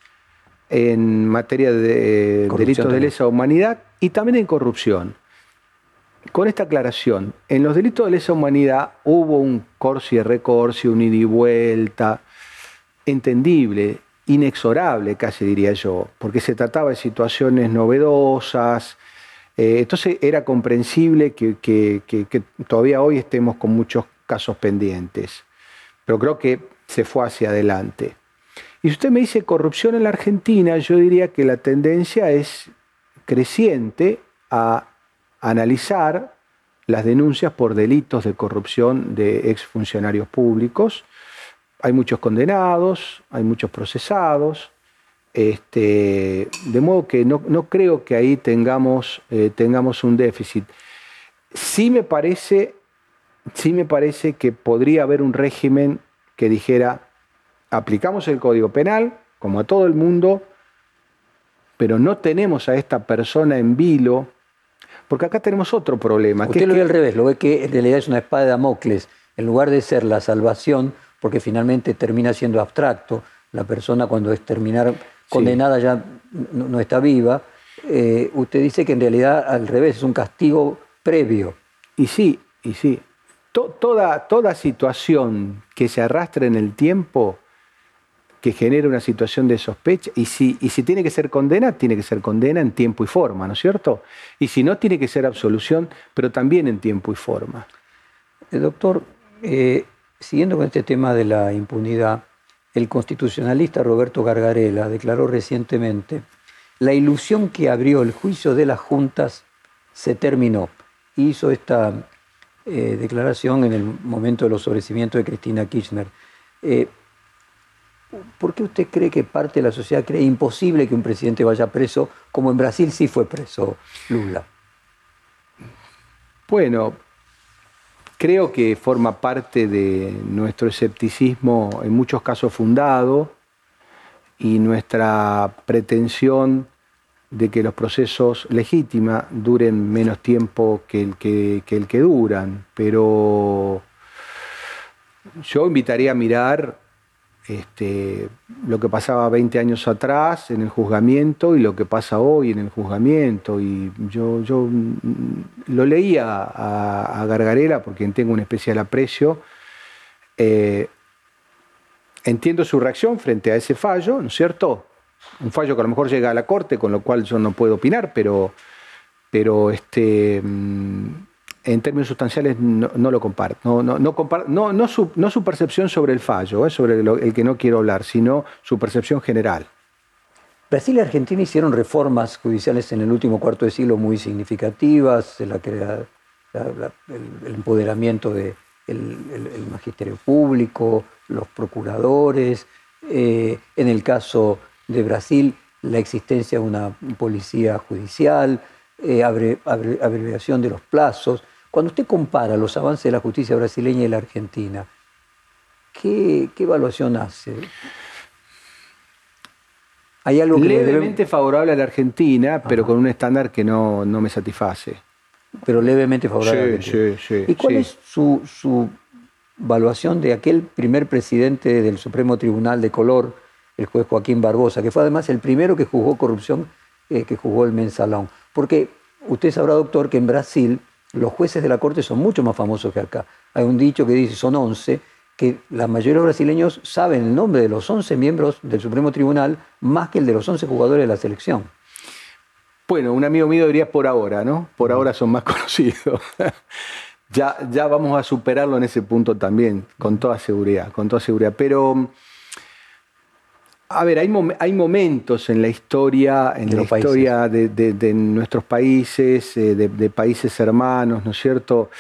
en materia de delitos de lesa humanidad y también en corrupción. Con esta aclaración, en los delitos de lesa humanidad hubo un corsi y recorsi, un ida y vuelta, entendible, inexorable casi diría yo, porque se trataba de situaciones novedosas, eh, entonces era comprensible que, que, todavía hoy estemos con muchos casos pendientes, pero creo que se fue hacia adelante. Y si usted me dice corrupción en la Argentina, yo diría que la tendencia es creciente a analizar las denuncias por delitos de corrupción de exfuncionarios públicos hay muchos condenados, hay muchos procesados, este, de modo que no, creo que ahí tengamos, eh, tengamos un déficit. Sí me, parece, sí me parece que podría haber un régimen que dijera, aplicamos el Código Penal, como a todo el mundo, pero no tenemos a esta persona en vilo, porque acá tenemos otro problema. Usted lo ve al revés, lo ve que en realidad es una espada de Damocles. En lugar de ser la salvación, porque finalmente termina siendo abstracto. La persona cuando es terminar condenada ya no, está viva. Eh, usted dice que en realidad al revés, es un castigo previo. Y sí, y sí. toda, toda situación que se arrastre en el tiempo, que genere una situación de sospecha, y si, y si tiene que ser condena, tiene que ser condena en tiempo y forma, ¿no es cierto? Y si no, tiene que ser absolución, pero también en tiempo y forma. Eh, doctor, eh, Siguiendo con este tema de la impunidad, el constitucionalista Roberto Gargarela declaró recientemente, la ilusión que abrió el juicio de las juntas se terminó. Hizo esta eh, declaración en el momento de los sobrecimientos de Cristina Kirchner. ¿Por qué usted cree que parte de la sociedad cree imposible que un presidente vaya preso, como en Brasil sí fue preso Lula? Bueno, Creo que forma parte de nuestro escepticismo, en muchos casos fundado, y nuestra pretensión de que los procesos legítimos duren menos tiempo que el que, que el que duran. Pero yo invitaría a mirar este, lo que pasaba 20 años atrás en el juzgamiento y lo que pasa hoy en el juzgamiento. Y yo, yo mm, lo leía a, Gargarela porque tengo un especial aprecio. Eh, entiendo su reacción frente a ese fallo, ¿no es cierto? Un fallo que a lo mejor llega a la corte, con lo cual yo no puedo opinar, pero, pero este, mm, en términos sustanciales no, lo comparto. No, no, no, no, su, no, su, percepción sobre el fallo, eh, sobre el que no quiero hablar, sino su percepción general. Brasil y Argentina hicieron reformas judiciales en el último cuarto de siglo muy significativas, la, el, empoderamiento del el, magisterio público, los procuradores, eh, en el caso de Brasil, la existencia de una policía judicial, eh, abreviación de los plazos. Cuando usted compara los avances de la justicia brasileña y la argentina, ¿qué, evaluación hace? Hay algo levemente favorable a la Argentina, pero con un estándar que no, me satisface. Pero levemente favorable. Sí, sí, sí. ¿Y cuál es su, su evaluación de aquel primer presidente del Supremo Tribunal de color, el juez Joaquín Barbosa, que fue además el primero que juzgó corrupción eh, que jugó el mensalón. Porque usted sabrá, doctor, que en Brasil los jueces de la Corte son mucho más famosos que acá. Hay un dicho que dice, son 11, que la mayoría de los brasileños saben el nombre de los 11 miembros del Supremo Tribunal más que el de los 11 jugadores de la selección. Bueno, un amigo mío diría por ahora, ¿no? Por ahora son más conocidos. ya, ya vamos a superarlo en ese punto también, con toda seguridad, con toda seguridad. Pero, a ver, hay, hay momentos en la historia, en la historia de, nuestros países, eh, de, países hermanos, ¿no es cierto?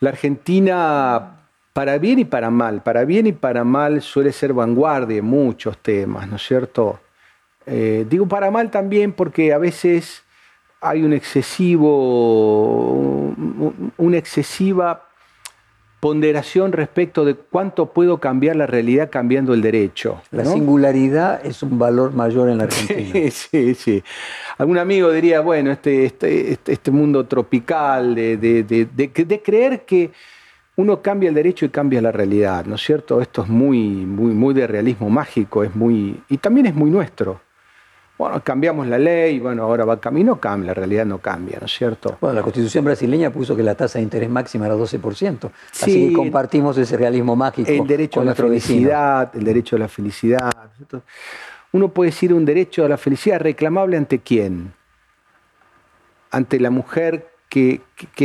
La Argentina para bien y para mal. Para bien y para mal suele ser vanguardia en muchos temas, ¿no es cierto? Eh, digo para mal también porque a veces hay un excesivo, una excesiva ponderación respecto de cuánto puedo cambiar la realidad cambiando el derecho. La singularidad es un valor mayor en la Argentina. Sí, sí, sí. Algún amigo diría, bueno, este, este, este, este mundo tropical de, de creer que uno cambia el derecho y cambia la realidad, ¿no es cierto? Esto es muy, muy, muy de realismo mágico, es muy, y también es muy nuestro. Bueno, cambiamos la ley, bueno, ahora va camino, cambia, la realidad no cambia, ¿no es cierto? Bueno, la constitución brasileña puso que la tasa de interés máxima era 12%, así que compartimos ese realismo mágico. El derecho a la felicidad, el derecho a la felicidad. Uno puede decir un derecho a la felicidad reclamable ante quién? Ante la mujer que,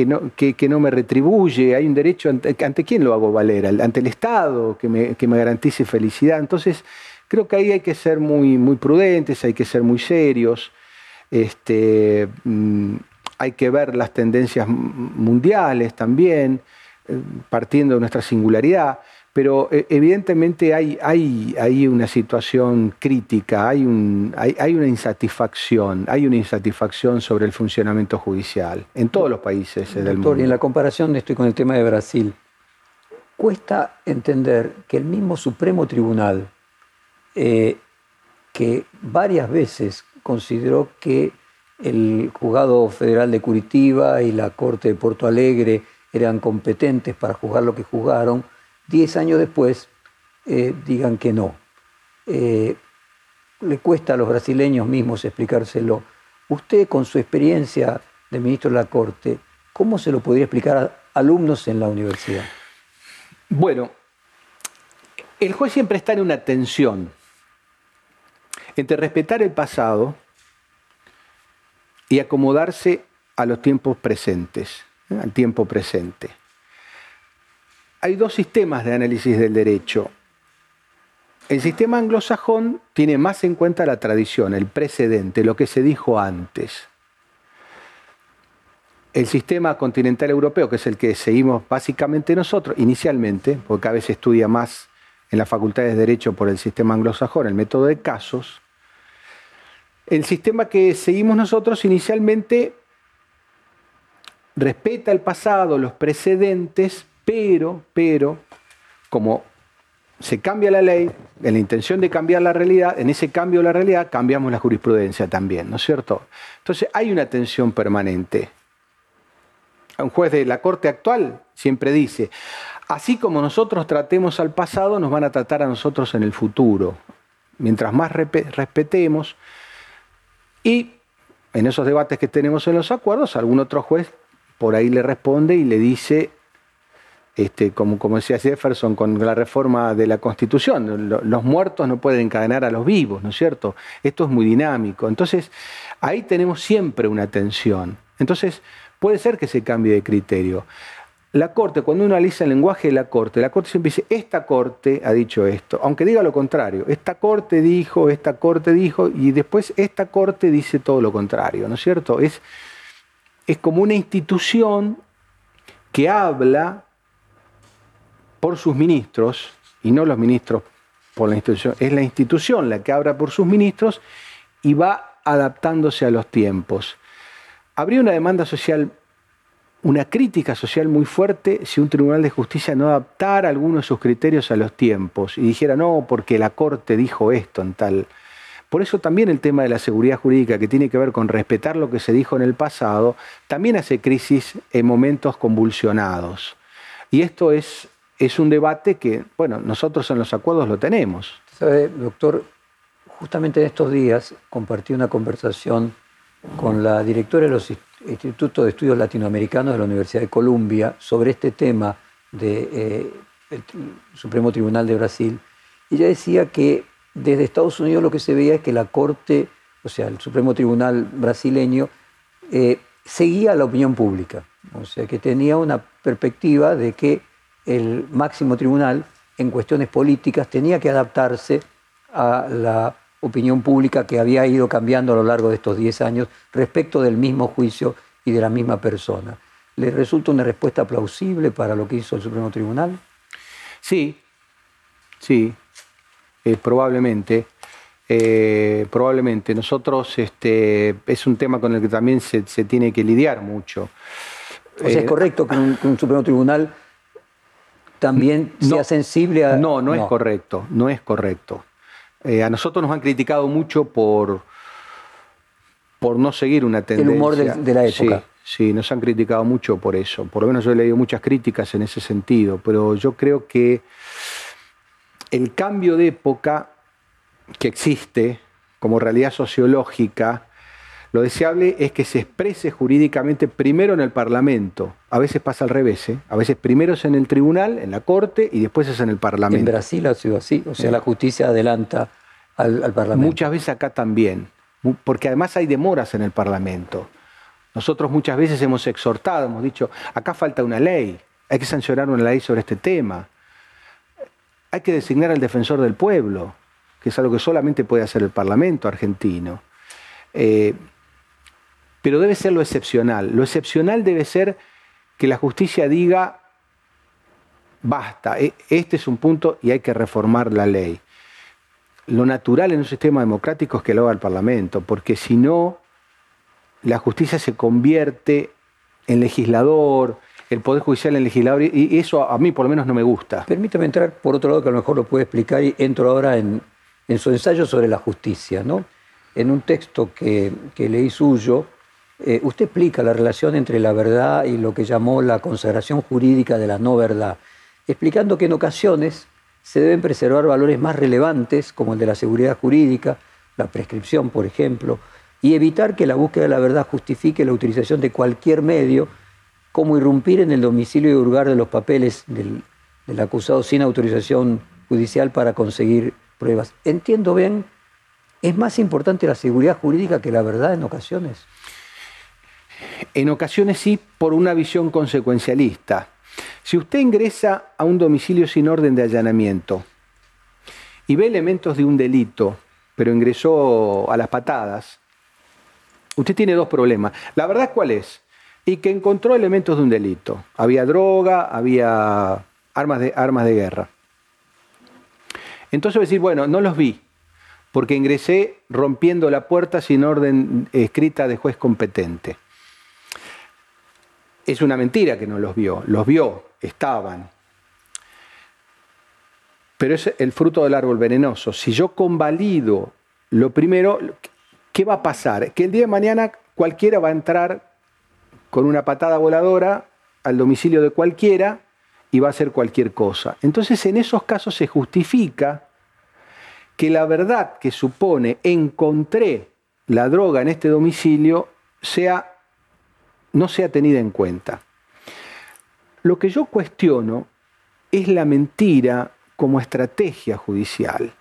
no, que, no, me retribuye, hay un derecho, ante, quién lo hago valer, ante el Estado, que me, que me, garantice felicidad. Entonces, creo que ahí hay que ser muy, muy prudentes, hay que ser muy serios, este, mm, hay que ver las tendencias mundiales también, eh, partiendo de nuestra singularidad. Pero eh, evidentemente hay, hay, hay, una situación crítica, hay, un, hay, hay, una insatisfacción, hay una insatisfacción sobre el funcionamiento judicial en todos los países del mundo. Y en la comparación estoy con el tema de Brasil, cuesta entender que el mismo Supremo Tribunal, eh, que varias veces consideró que el juzgado federal de Curitiba y la Corte de Porto Alegre eran competentes para juzgar lo que juzgaron, diez años después eh, digan que no. Eh, le cuesta a los brasileños mismos explicárselo. Usted, con su experiencia de ministro de la Corte, ¿cómo se lo podría explicar a alumnos en la universidad? Bueno, el juez siempre está en una tensión entre respetar el pasado y acomodarse a los tiempos presentes, ¿eh? al tiempo presente hay dos sistemas de análisis del derecho. El sistema anglosajón tiene más en cuenta la tradición, el precedente, lo que se dijo antes. El sistema continental europeo, que es el que seguimos básicamente nosotros, inicialmente, porque cada vez se estudia más en las facultades de Derecho por el sistema anglosajón, el método de casos, el sistema que seguimos nosotros inicialmente respeta el pasado, los precedentes, pero, pero, como se cambia la ley, en la intención de cambiar la realidad, en ese cambio de la realidad cambiamos la jurisprudencia también, ¿no es cierto? Entonces hay una tensión permanente. Un juez de la Corte actual siempre dice, así como nosotros tratemos al pasado, nos van a tratar a nosotros en el futuro. Mientras más respetemos, y en esos debates que tenemos en los acuerdos, algún otro juez por ahí le responde y le dice, este, como, como decía Jefferson con la reforma de la Constitución. Los muertos no pueden encadenar a los vivos, ¿no es cierto? Esto es muy dinámico. Entonces, ahí tenemos siempre una tensión. Entonces, puede ser que se cambie de criterio. La Corte, cuando uno analiza el lenguaje de la Corte, la Corte siempre dice, esta Corte ha dicho esto, aunque diga lo contrario, esta Corte dijo, esta Corte dijo, y después esta Corte dice todo lo contrario, ¿no es cierto? Es, es como una institución que habla por sus ministros, y no los ministros por la institución, es la institución la que habla por sus ministros y va adaptándose a los tiempos. Habría una demanda social, una crítica social muy fuerte si un tribunal de justicia no adaptara algunos de sus criterios a los tiempos y dijera, no, porque la Corte dijo esto en tal... Por eso también el tema de la seguridad jurídica, que tiene que ver con respetar lo que se dijo en el pasado, también hace crisis en momentos convulsionados. Y esto es es un debate que, bueno, nosotros en los acuerdos lo tenemos. ¿Sabe, doctor? justamente en estos días compartí una conversación con la directora de los Institutos de Estudios Latinoamericanos de la Universidad de Columbia sobre este tema del de, eh, Supremo Tribunal de Brasil. Ella decía que desde Estados Unidos lo que se veía es que la Corte, o sea, el Supremo Tribunal brasileño, eh, seguía la opinión pública. O sea, que tenía una perspectiva de que el máximo tribunal en cuestiones políticas tenía que adaptarse a la opinión pública que había ido cambiando a lo largo de estos 10 años respecto del mismo juicio y de la misma persona. ¿Le resulta una respuesta plausible para lo que hizo el Supremo Tribunal? Sí, sí, eh, probablemente. Eh, probablemente. Nosotros, este, es un tema con el que también se, tiene que lidiar mucho. O sea, ¿es eh, correcto que un, Supremo Tribunal también sea sensible a...? No, no, es correcto, no es correcto. A nosotros nos han criticado mucho por, por no seguir una tendencia. El humor de, la época. Sí, sí, nos han criticado mucho por eso. Por lo menos yo he leído muchas críticas en ese sentido, pero yo creo que el cambio de época que existe como realidad sociológica, lo deseable es que se exprese jurídicamente primero en el Parlamento. A veces pasa al revés, ¿eh? a veces primero es en el tribunal, en la corte, y después es en el Parlamento. En Brasil ha sido así, o sea, la justicia adelanta al, al Parlamento. Muchas veces acá también, porque además hay demoras en el Parlamento. Nosotros muchas veces hemos exhortado, hemos dicho, acá falta una ley, hay que sancionar una ley sobre este tema hay que designar al defensor del pueblo, que es algo que solamente puede hacer el Parlamento argentino. Eh, pero debe ser lo excepcional. Lo excepcional debe ser que la justicia diga, basta, e, este es un punto y hay que reformar la ley. Lo natural en un sistema democrático es que lo haga el Parlamento, porque si no, la justicia se convierte en legislador, el Poder Judicial en legislador, y eso a mí por lo menos no me gusta. Permítame entrar por otro lado, que a lo mejor lo puede explicar, y entro ahora en, su ensayo sobre la justicia. ¿no? En un texto que, leí suyo, eh, usted explica la relación entre la verdad y lo que llamó la consagración jurídica de la no verdad, explicando que en ocasiones se deben preservar valores más relevantes, como el de la seguridad jurídica, la prescripción, por ejemplo, y evitar que la búsqueda de la verdad justifique la utilización de cualquier medio cómo irrumpir en el domicilio y hurgar de los papeles del, acusado sin autorización judicial para conseguir pruebas. Entiendo bien, ¿es más importante la seguridad jurídica que la verdad en ocasiones? En ocasiones sí, por una visión consecuencialista. Si usted ingresa a un domicilio sin orden de allanamiento y ve elementos de un delito, pero ingresó a las patadas, usted tiene dos problemas. La verdad, ¿cuál es? y que encontró elementos de un delito. Había droga, había armas de, armas de guerra. Entonces decir, bueno, no los vi, porque ingresé rompiendo la puerta sin orden escrita de juez competente. Es una mentira que no los vio, los vio, estaban. Pero es el fruto del árbol venenoso. Si yo convalido lo primero, ¿qué va a pasar? Que el día de mañana cualquiera va a entrar con una patada voladora al domicilio de cualquiera y va a hacer cualquier cosa. Entonces en esos casos se justifica que la verdad que supone encontré la droga en este domicilio sea, no sea tenida en cuenta. Lo que yo cuestiono es la mentira como estrategia judicial.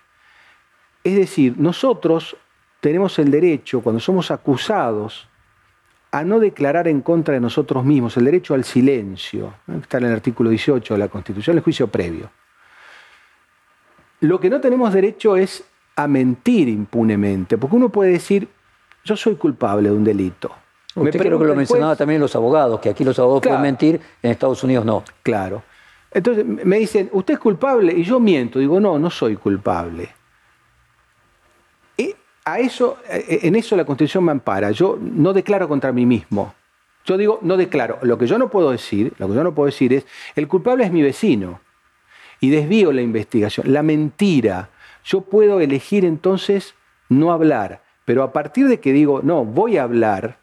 Es decir, nosotros tenemos el derecho, cuando somos acusados a no declarar en contra de nosotros mismos, el derecho al silencio, está en el artículo 18 de la Constitución, el juicio previo. Lo que no tenemos derecho es a mentir impunemente, porque uno puede decir, yo soy culpable de un delito. Usted creo que lo mencionaba también los abogados, que aquí los abogados pueden mentir, en Estados Unidos no. Claro. Entonces me dicen, ¿usted es culpable? Y yo miento, digo, no, no soy culpable a eso, eh, en eso la Constitución me ampara. Yo no declaro contra mí mismo. Yo digo, no declaro. Lo que yo no puedo decir, lo que yo no puedo decir es, el culpable es mi vecino. Y desvío la investigación. La mentira. Yo puedo elegir entonces no hablar. Pero a partir de que digo, no, voy a hablar,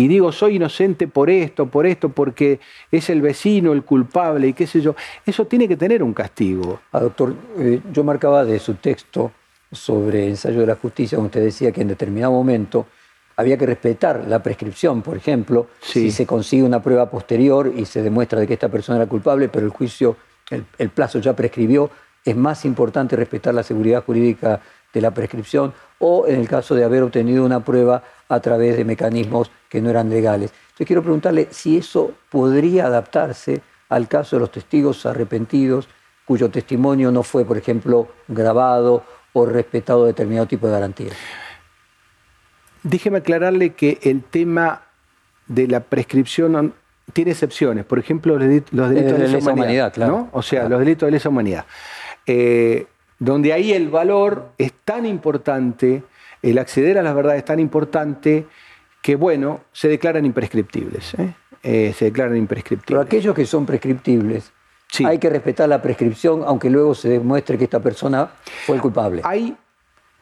y digo, soy inocente por esto, por esto, porque es el vecino el culpable y qué sé yo, eso tiene que tener un castigo. Ah, doctor, eh, yo marcaba de su texto sobre ensayo de la justicia, donde usted decía que en determinado momento había que respetar la prescripción, por ejemplo, si se consigue una prueba posterior y se demuestra de que esta persona era culpable, pero el juicio, el, plazo ya prescribió, es más importante respetar la seguridad jurídica de la prescripción o en el caso de haber obtenido una prueba a través de mecanismos que no eran legales. Entonces quiero preguntarle si eso podría adaptarse al caso de los testigos arrepentidos cuyo testimonio no fue, por ejemplo, grabado o respetado determinado tipo de garantías. Déjeme aclararle que el tema de la prescripción tiene excepciones. Por ejemplo, los, delitos de, lesa humanidad. claro. O sea, los delitos de lesa humanidad. Eh, donde ahí el valor es tan importante, el acceder a las verdades es tan importante, que bueno, se declaran imprescriptibles. ¿eh? Eh, se declaran imprescriptibles. Pero aquellos que son prescriptibles, hay que respetar la prescripción, aunque luego se demuestre que esta persona fue el culpable. Hay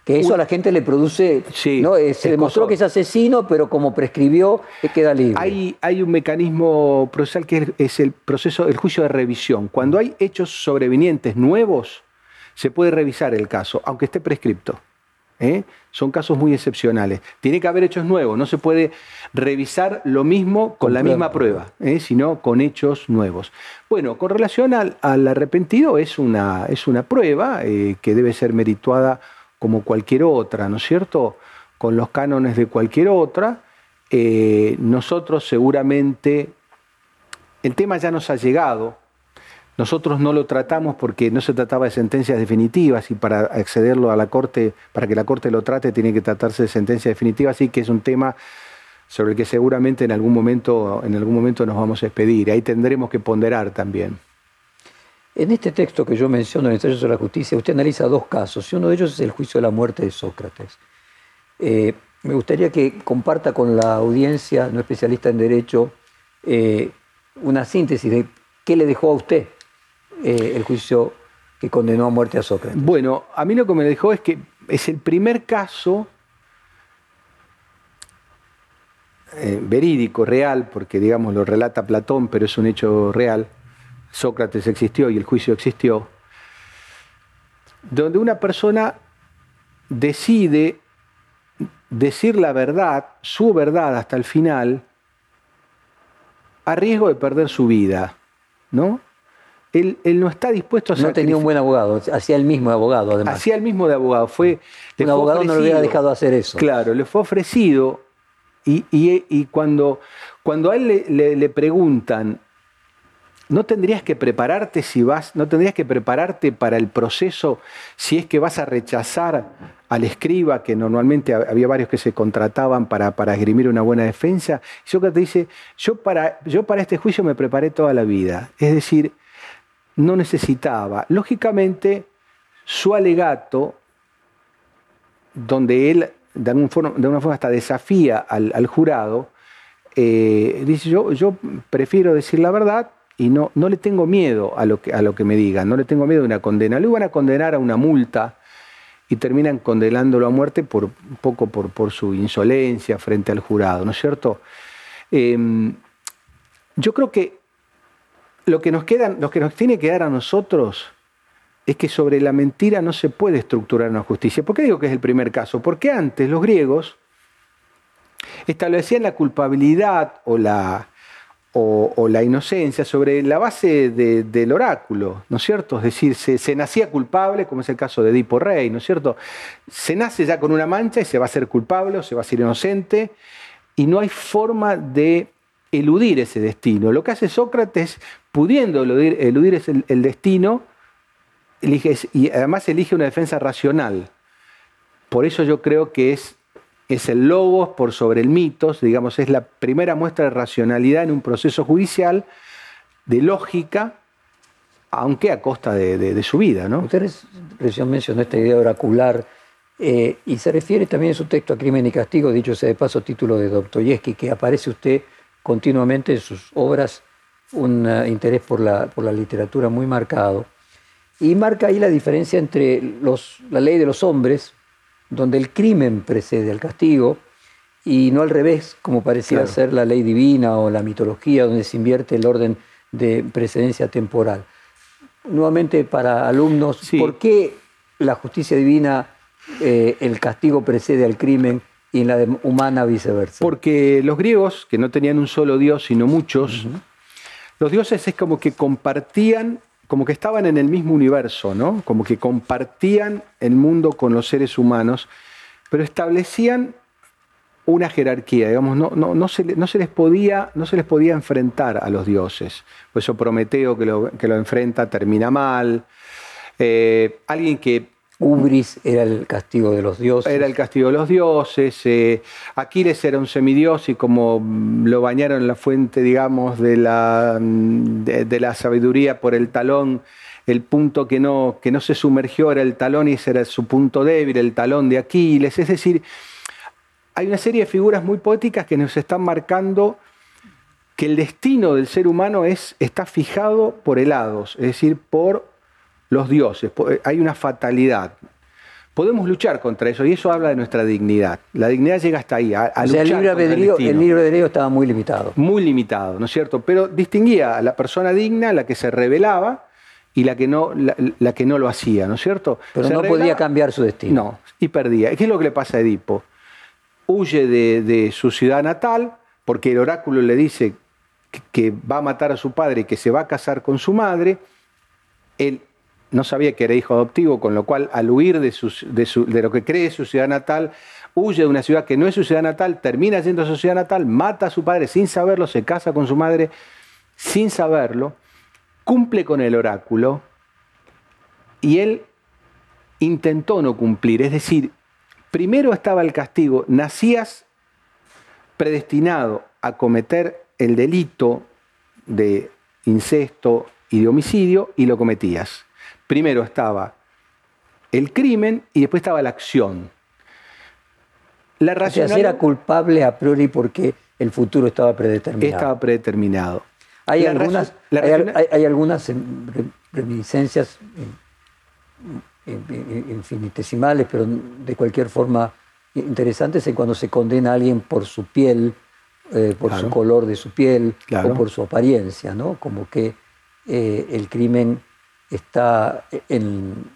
que eso a la gente le produce. ¿no? Eh, se demostró que es asesino, pero como prescribió, queda libre. Hay, hay un mecanismo procesal que es, el proceso, el juicio de revisión. Cuando hay hechos sobrevinientes nuevos, se puede revisar el caso, aunque esté prescripto. ¿Eh? Son casos muy excepcionales. Tiene que haber hechos nuevos, no se puede revisar lo mismo con, la misma prueba, ¿eh? sino con hechos nuevos. Bueno, con relación al, arrepentido, es una, es una prueba que debe ser merituada como cualquier otra, ¿no es cierto? Con los cánones de cualquier otra, eh, nosotros seguramente, el tema ya nos ha llegado, nosotros no lo tratamos porque no se trataba de sentencias definitivas y para accederlo a la Corte, para que la Corte lo trate, tiene que tratarse de sentencia definitiva, así que es un tema sobre el que seguramente en algún momento, en algún momento nos vamos a expedir. Ahí tendremos que ponderar también. En este texto que yo menciono, en el ensayo sobre la justicia, usted analiza dos casos y uno de ellos es el juicio de la muerte de Sócrates. Eh, me gustaría que comparta con la audiencia, no especialista en derecho, eh, una síntesis de qué le dejó a usted eh, el juicio que condenó a muerte a Sócrates. Bueno, a mí lo que me dejó es que es el primer caso verídico, real, porque digamos lo relata Platón, pero es un hecho real, Sócrates existió y el juicio existió, donde una persona decide decir la verdad, su verdad hasta el final, a riesgo de perder su vida, ¿no? Él, no está dispuesto a No tenía un buen abogado, hacía el mismo de abogado, además. Hacía el mismo de abogado. Fue, un abogado no le hubiera dejado hacer eso. Claro, le fue ofrecido y, cuando, cuando a él le preguntan ¿No tendrías que prepararte si vas, no tendrías que prepararte para el proceso si es que vas a rechazar al escriba, que normalmente había varios que se contrataban para, para esgrimir una buena defensa? Y Sócrates dice, yo para, yo para este juicio me preparé toda la vida. Es decir, no necesitaba. Lógicamente, su alegato, donde él de, alguna forma, una forma hasta desafía al, jurado, eh, dice, yo, yo prefiero decir la verdad y no, no le tengo miedo a lo, que, a lo que me digan, no le tengo miedo de una condena. Lo iban a condenar a una multa y terminan condenándolo a muerte por un poco por, por, su insolencia frente al jurado, ¿no es cierto? Em, yo creo que lo que, nos queda, lo que nos tiene que dar a nosotros es que sobre la mentira no se puede estructurar una justicia. ¿Por qué digo que es el primer caso? Porque antes los griegos establecían la culpabilidad o la, o, la inocencia sobre la base del oráculo, ¿no es cierto? Es decir, se, nacía culpable, como es el caso de Edipo Rey, ¿no es cierto? Se nace ya con una mancha y se va a ser culpable o se va a ser inocente y no hay forma de eludir ese destino. Lo que hace Sócrates, pudiendo eludir, eludir el, destino, y además elige una defensa racional. Por eso yo creo que es es el logos por sobre el mitos, digamos, es la primera muestra de racionalidad en un proceso judicial, de lógica, aunque a costa de, su vida. ¿no? Usted recién mencionó esta idea oracular eh, y se refiere también en su texto a Crimen y Castigo, dicho sea de paso, título de Dostoyevsky, que aparece usted continuamente en sus obras un eh, interés por la, por la literatura muy marcado. Y marca ahí la diferencia entre los, la ley de los hombres, donde el crimen precede al castigo y no al revés, como parecía ser la ley divina o la mitología, donde se invierte el orden de precedencia temporal. Nuevamente para alumnos, ¿por qué la justicia divina eh, el castigo precede al crimen y en la humana viceversa? Porque los griegos, que no tenían un solo dios, sino muchos, los dioses es como que compartían, como que estaban en el mismo universo, ¿no? Como que compartían el mundo con los seres humanos, pero establecían una jerarquía, digamos, no, se, les podía, no se les podía enfrentar a los dioses. Por eso Prometeo que lo, que lo enfrenta termina mal. Eh, alguien que Ubris era el castigo de los dioses. Era el castigo de los dioses. Eh, Aquiles era un semidios y como lo bañaron en la fuente, digamos, de la, de, la sabiduría por el talón, el punto que no, que no se sumergió era el talón y ese era su punto débil, el talón de Aquiles. Es decir, hay una serie de figuras muy poéticas que nos están marcando que el destino del ser humano es, está fijado por helados, es decir, por los dioses, eh, hay una fatalidad. Podemos luchar contra eso y eso habla de nuestra dignidad. La dignidad llega hasta ahí. A, el libre albedrío, el, estaba muy limitado. Muy limitado, ¿no es cierto? Pero distinguía a la persona digna, la que se rebelaba y la que no, la, que no lo hacía, ¿no es cierto? Pero no podía cambiar su destino. No, y perdía. ¿Qué es lo que le pasa a Edipo? Huye de, su ciudad natal porque el oráculo le dice que, que, va a matar a su padre y que se va a casar con su madre. Él no sabía que era hijo adoptivo, con lo cual al huir de, de, lo que cree su ciudad natal, huye de una ciudad que no es su ciudad natal, termina siendo su ciudad natal, mata a su padre sin saberlo, se casa con su madre sin saberlo, cumple con el oráculo y él intentó no cumplir. Es decir, primero estaba el castigo, nacías predestinado a cometer el delito de incesto y de homicidio y lo cometías primero estaba el crimen y después estaba la acción. La racionalidad era culpable a priori porque el futuro estaba predeterminado. Estaba predeterminado. Hay algunas, hay, algunas reminiscencias infinitesimales, pero de cualquier forma interesantes en cuando se condena a alguien por su piel, eh, por su color de su piel o por su apariencia, ¿no? Como que eh, el crimen está en,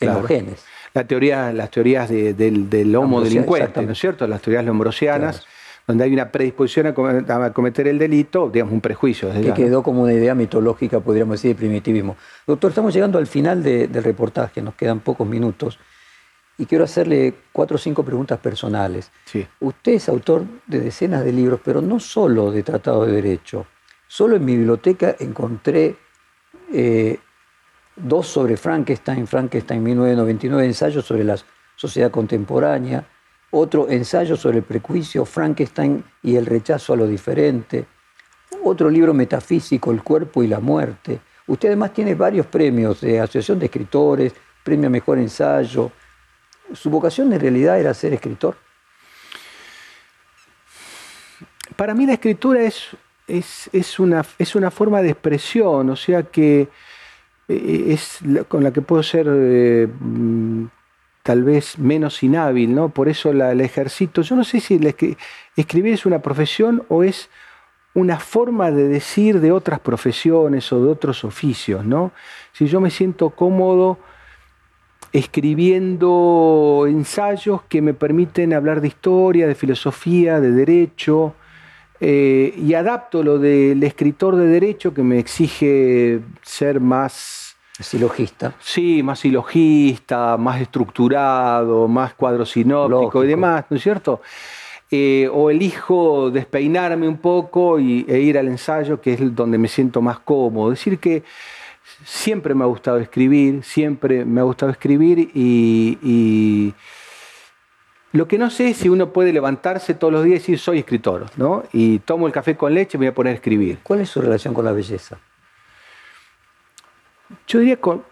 los genes. La teoría, las teorías del, homo delincuente, ¿no es cierto? Las teorías lombrosianas, donde hay una predisposición a, cometer el delito, digamos, un prejuicio. que quedó como una idea mitológica, podríamos decir, de primitivismo. Doctor, estamos llegando al final del reportaje, nos quedan pocos minutos. Y quiero hacerle cuatro o cinco preguntas personales. Sí. Usted es autor de decenas de libros, pero no solo de tratado de derecho. Solo en mi biblioteca encontré eh, dos sobre Frankenstein, Frankenstein 1999, ensayo sobre la sociedad contemporánea, otro ensayo sobre el prejuicio, Frankenstein y el rechazo a lo diferente, otro libro metafísico, El cuerpo y la muerte. Usted además tiene varios premios de Asociación de Escritores, Premio Mejor Ensayo. ¿Su vocación en realidad era ser escritor? Para mí la escritura es, es, una, es una forma de expresión, o sea que eh, es con la que puedo ser eh, mm, tal vez menos inhábil, ¿no? Por eso la, ejercito. Yo no sé si escribir es una profesión o es una forma de decir de otras profesiones o de otros oficios, ¿no? Si yo me siento cómodo escribiendo ensayos que me permiten hablar de historia, de filosofía, de derecho, eh, y adapto lo del escritor de derecho que me exige ser más... Silogista. Sí, más silogista, más estructurado, más cuadro sinóptico y demás, ¿no es cierto? Eh, o elijo despeinarme un poco y, e ir al ensayo, que es donde me siento más cómodo. Decir que siempre me ha gustado escribir, siempre me ha gustado escribir y lo que no sé es si uno puede levantarse todos los días y decir soy escritor, ¿no? Y tomo el café con leche y me voy a poner a escribir. ¿Cuál es su relación con la belleza? Yo diría con,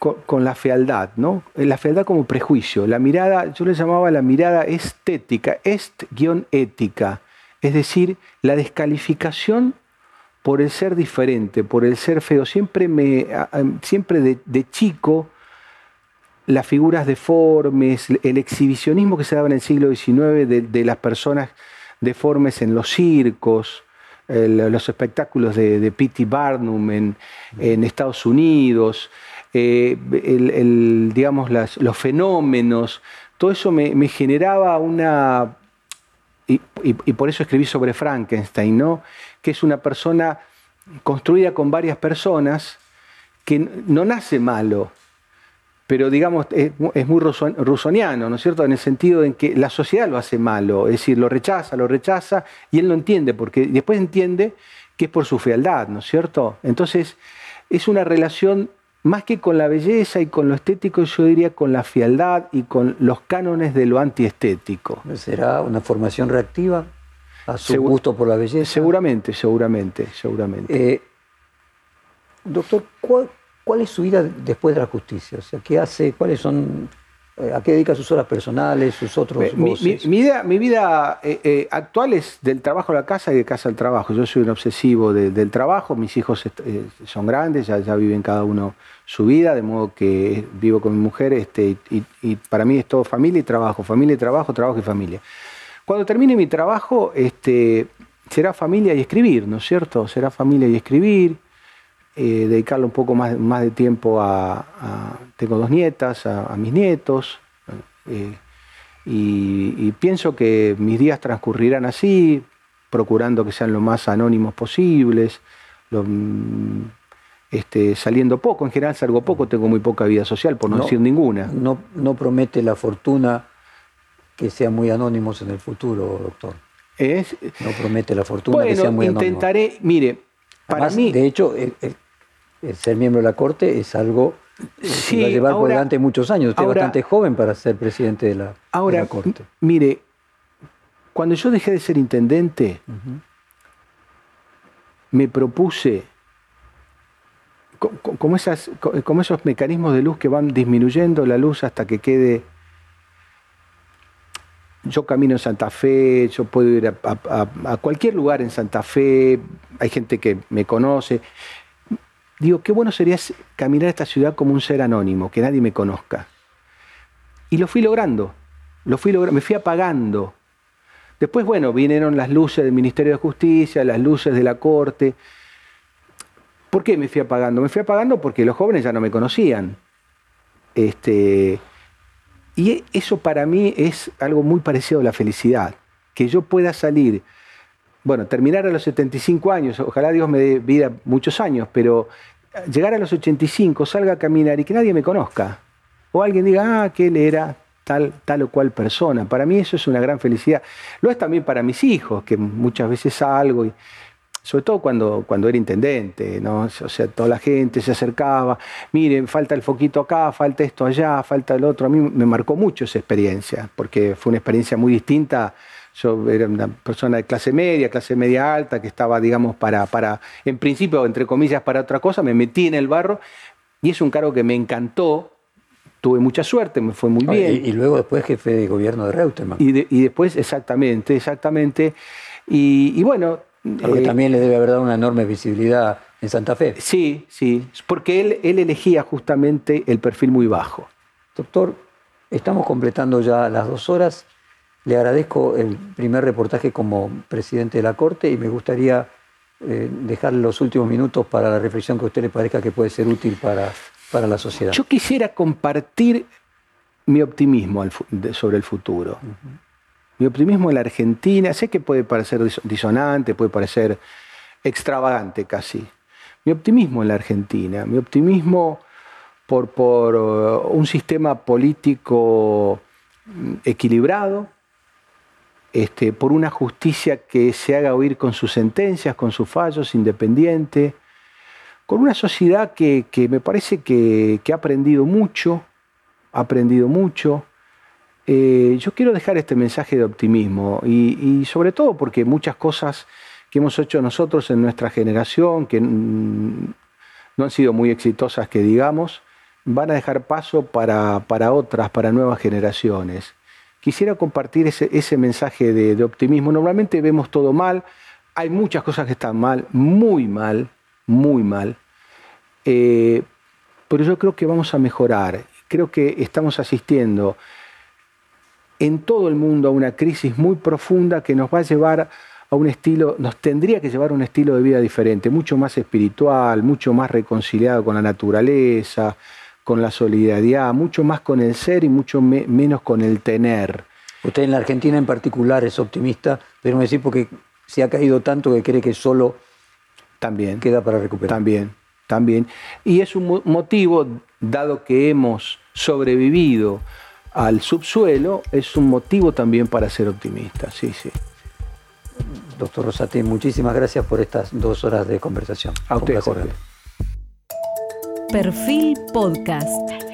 con, la fealdad, ¿no? La fealdad como prejuicio. La mirada, yo le llamaba la mirada estética, est-ética. Es decir, la descalificación por el ser diferente, por el ser feo. Siempre, me, siempre de chico las figuras deformes, el exhibicionismo que se daba en el siglo XIX de, las personas deformes en los circos, los espectáculos de, de P.T. Barnum en, Estados Unidos, eh, digamos, los fenómenos, todo eso me, generaba una... Y, por eso escribí sobre Frankenstein, ¿no? que es una persona construida con varias personas que no nace malo, pero digamos, es, muy rusoniano, ¿no es cierto? En el sentido en que la sociedad lo hace malo, es decir, lo rechaza, lo rechaza, y él no entiende, porque después entiende que es por su fealdad, ¿no es cierto? Entonces, es una relación más que con la belleza y con lo estético, yo diría con la fealdad y con los cánones de lo antiestético. ¿Será una formación reactiva a su gusto por la belleza? Seguramente, seguramente, seguramente. Eh, doctor, ¿cuál, ¿cuál, es su vida después de la justicia? O sea, ¿qué hace? ¿Cuáles son eh, ¿A qué dedica sus horas personales, sus otros mi, mi, vida, eh, eh, actual es del trabajo a la casa y de casa al trabajo. Yo soy un obsesivo del trabajo, mis hijos son grandes, ya, ya, viven cada uno su vida, de modo que vivo con mi mujer este, y, para mí es todo familia y trabajo, familia y trabajo, trabajo y familia. Cuando termine mi trabajo, este, será familia y escribir, ¿no es cierto? Será familia y escribir. Eh, dedicarle un poco más, más de tiempo a, Tengo dos nietas, a, mis nietos, eh, y, pienso que mis días transcurrirán así, procurando que sean lo más anónimos posibles, mm, este, saliendo poco, en general salgo poco, tengo muy poca vida social, por no, decir ninguna. No, no promete la fortuna que sean muy anónimos en el futuro, doctor. Es, no promete la fortuna que sean muy anónimos. Intentaré, mire, para mí. De hecho, ser miembro de la Corte es algo que va a llevar por delante muchos años. Usted es bastante joven para ser presidente de la, ahora, Corte. Mire, cuando yo dejé de ser intendente, me propuse, como, esas, como esos mecanismos de luz que van disminuyendo la luz hasta que quede yo camino en Santa Fe, yo puedo ir a, cualquier lugar en Santa Fe, hay gente que me conoce digo, qué bueno sería caminar esta ciudad como un ser anónimo, que nadie me conozca. Y lo fui logrando, lo fui logrando, me fui apagando. Después, bueno, vinieron las luces del Ministerio de Justicia, las luces de la Corte. ¿Por qué me fui apagando? Me fui apagando porque los jóvenes ya no me conocían. Este, y eso para mí es algo muy parecido a la felicidad. Que yo pueda salir, bueno, terminar a los 75 años, ojalá Dios me dé vida muchos años, pero llegar a los 85, salga a caminar y que nadie me conozca. O alguien diga, ah, que él era tal, tal o cual persona. Para mí eso es una gran felicidad. Lo es también para mis hijos, que muchas veces salgo y sobre todo cuando, cuando era intendente, ¿no? O sea, toda la gente se acercaba, miren, falta el foquito acá, falta esto allá, falta el otro. A mí me marcó mucho esa experiencia, porque fue una experiencia muy distinta yo era una persona de clase media, clase media alta, que estaba, digamos, para, para, en principio, entre comillas, para otra cosa, me metí en el barro y es un cargo que me encantó, tuve mucha suerte, me fue muy bien. Y, luego después jefe de gobierno de Reutemann. Y, después, exactamente, exactamente. Y, bueno... Porque eh, también le debe haber dado una enorme visibilidad en Santa Fe. Sí, sí, porque él, él elegía justamente el perfil muy bajo. Doctor, estamos completando ya las dos horas. Le agradezco el primer reportaje como presidente de la Corte y me gustaría eh, dejar los últimos minutos para la reflexión que a usted le parezca que puede ser útil para, para la sociedad. Yo quisiera compartir mi optimismo sobre el futuro. Mi optimismo en la Argentina, sé que puede parecer disonante, puede parecer extravagante casi. Mi optimismo en la Argentina, mi optimismo por, por uh, un sistema político mm, equilibrado, este, por una justicia que se haga oír con sus sentencias, con sus fallos, independiente, con una sociedad que, me parece que, ha aprendido mucho, ha aprendido mucho. Eh, yo quiero dejar este mensaje de optimismo y, sobre todo porque muchas cosas que hemos hecho nosotros en nuestra generación, que no han sido muy exitosas, que digamos, van a dejar paso para, para otras, para nuevas generaciones quisiera compartir ese, mensaje de, optimismo. Normalmente vemos todo mal, hay muchas cosas que están mal, muy mal, muy mal, eh, pero yo creo que vamos a mejorar. Creo que estamos asistiendo en todo el mundo a una crisis muy profunda que nos va a llevar a un estilo, nos tendría que llevar a un estilo de vida diferente, mucho más espiritual, mucho más reconciliado con la naturaleza, con la solidaridad, mucho más con el ser y mucho menos con el tener. Usted en la Argentina en particular es optimista, pero me decir porque se ha caído tanto que cree que solo también queda para recuperar. También, también. Y es un motivo, dado que hemos sobrevivido al subsuelo, es un motivo también para ser optimista. Sí, sí. Doctor Rosati, muchísimas gracias por estas dos horas de conversación. A usted, Jorge. Perfil Podcast.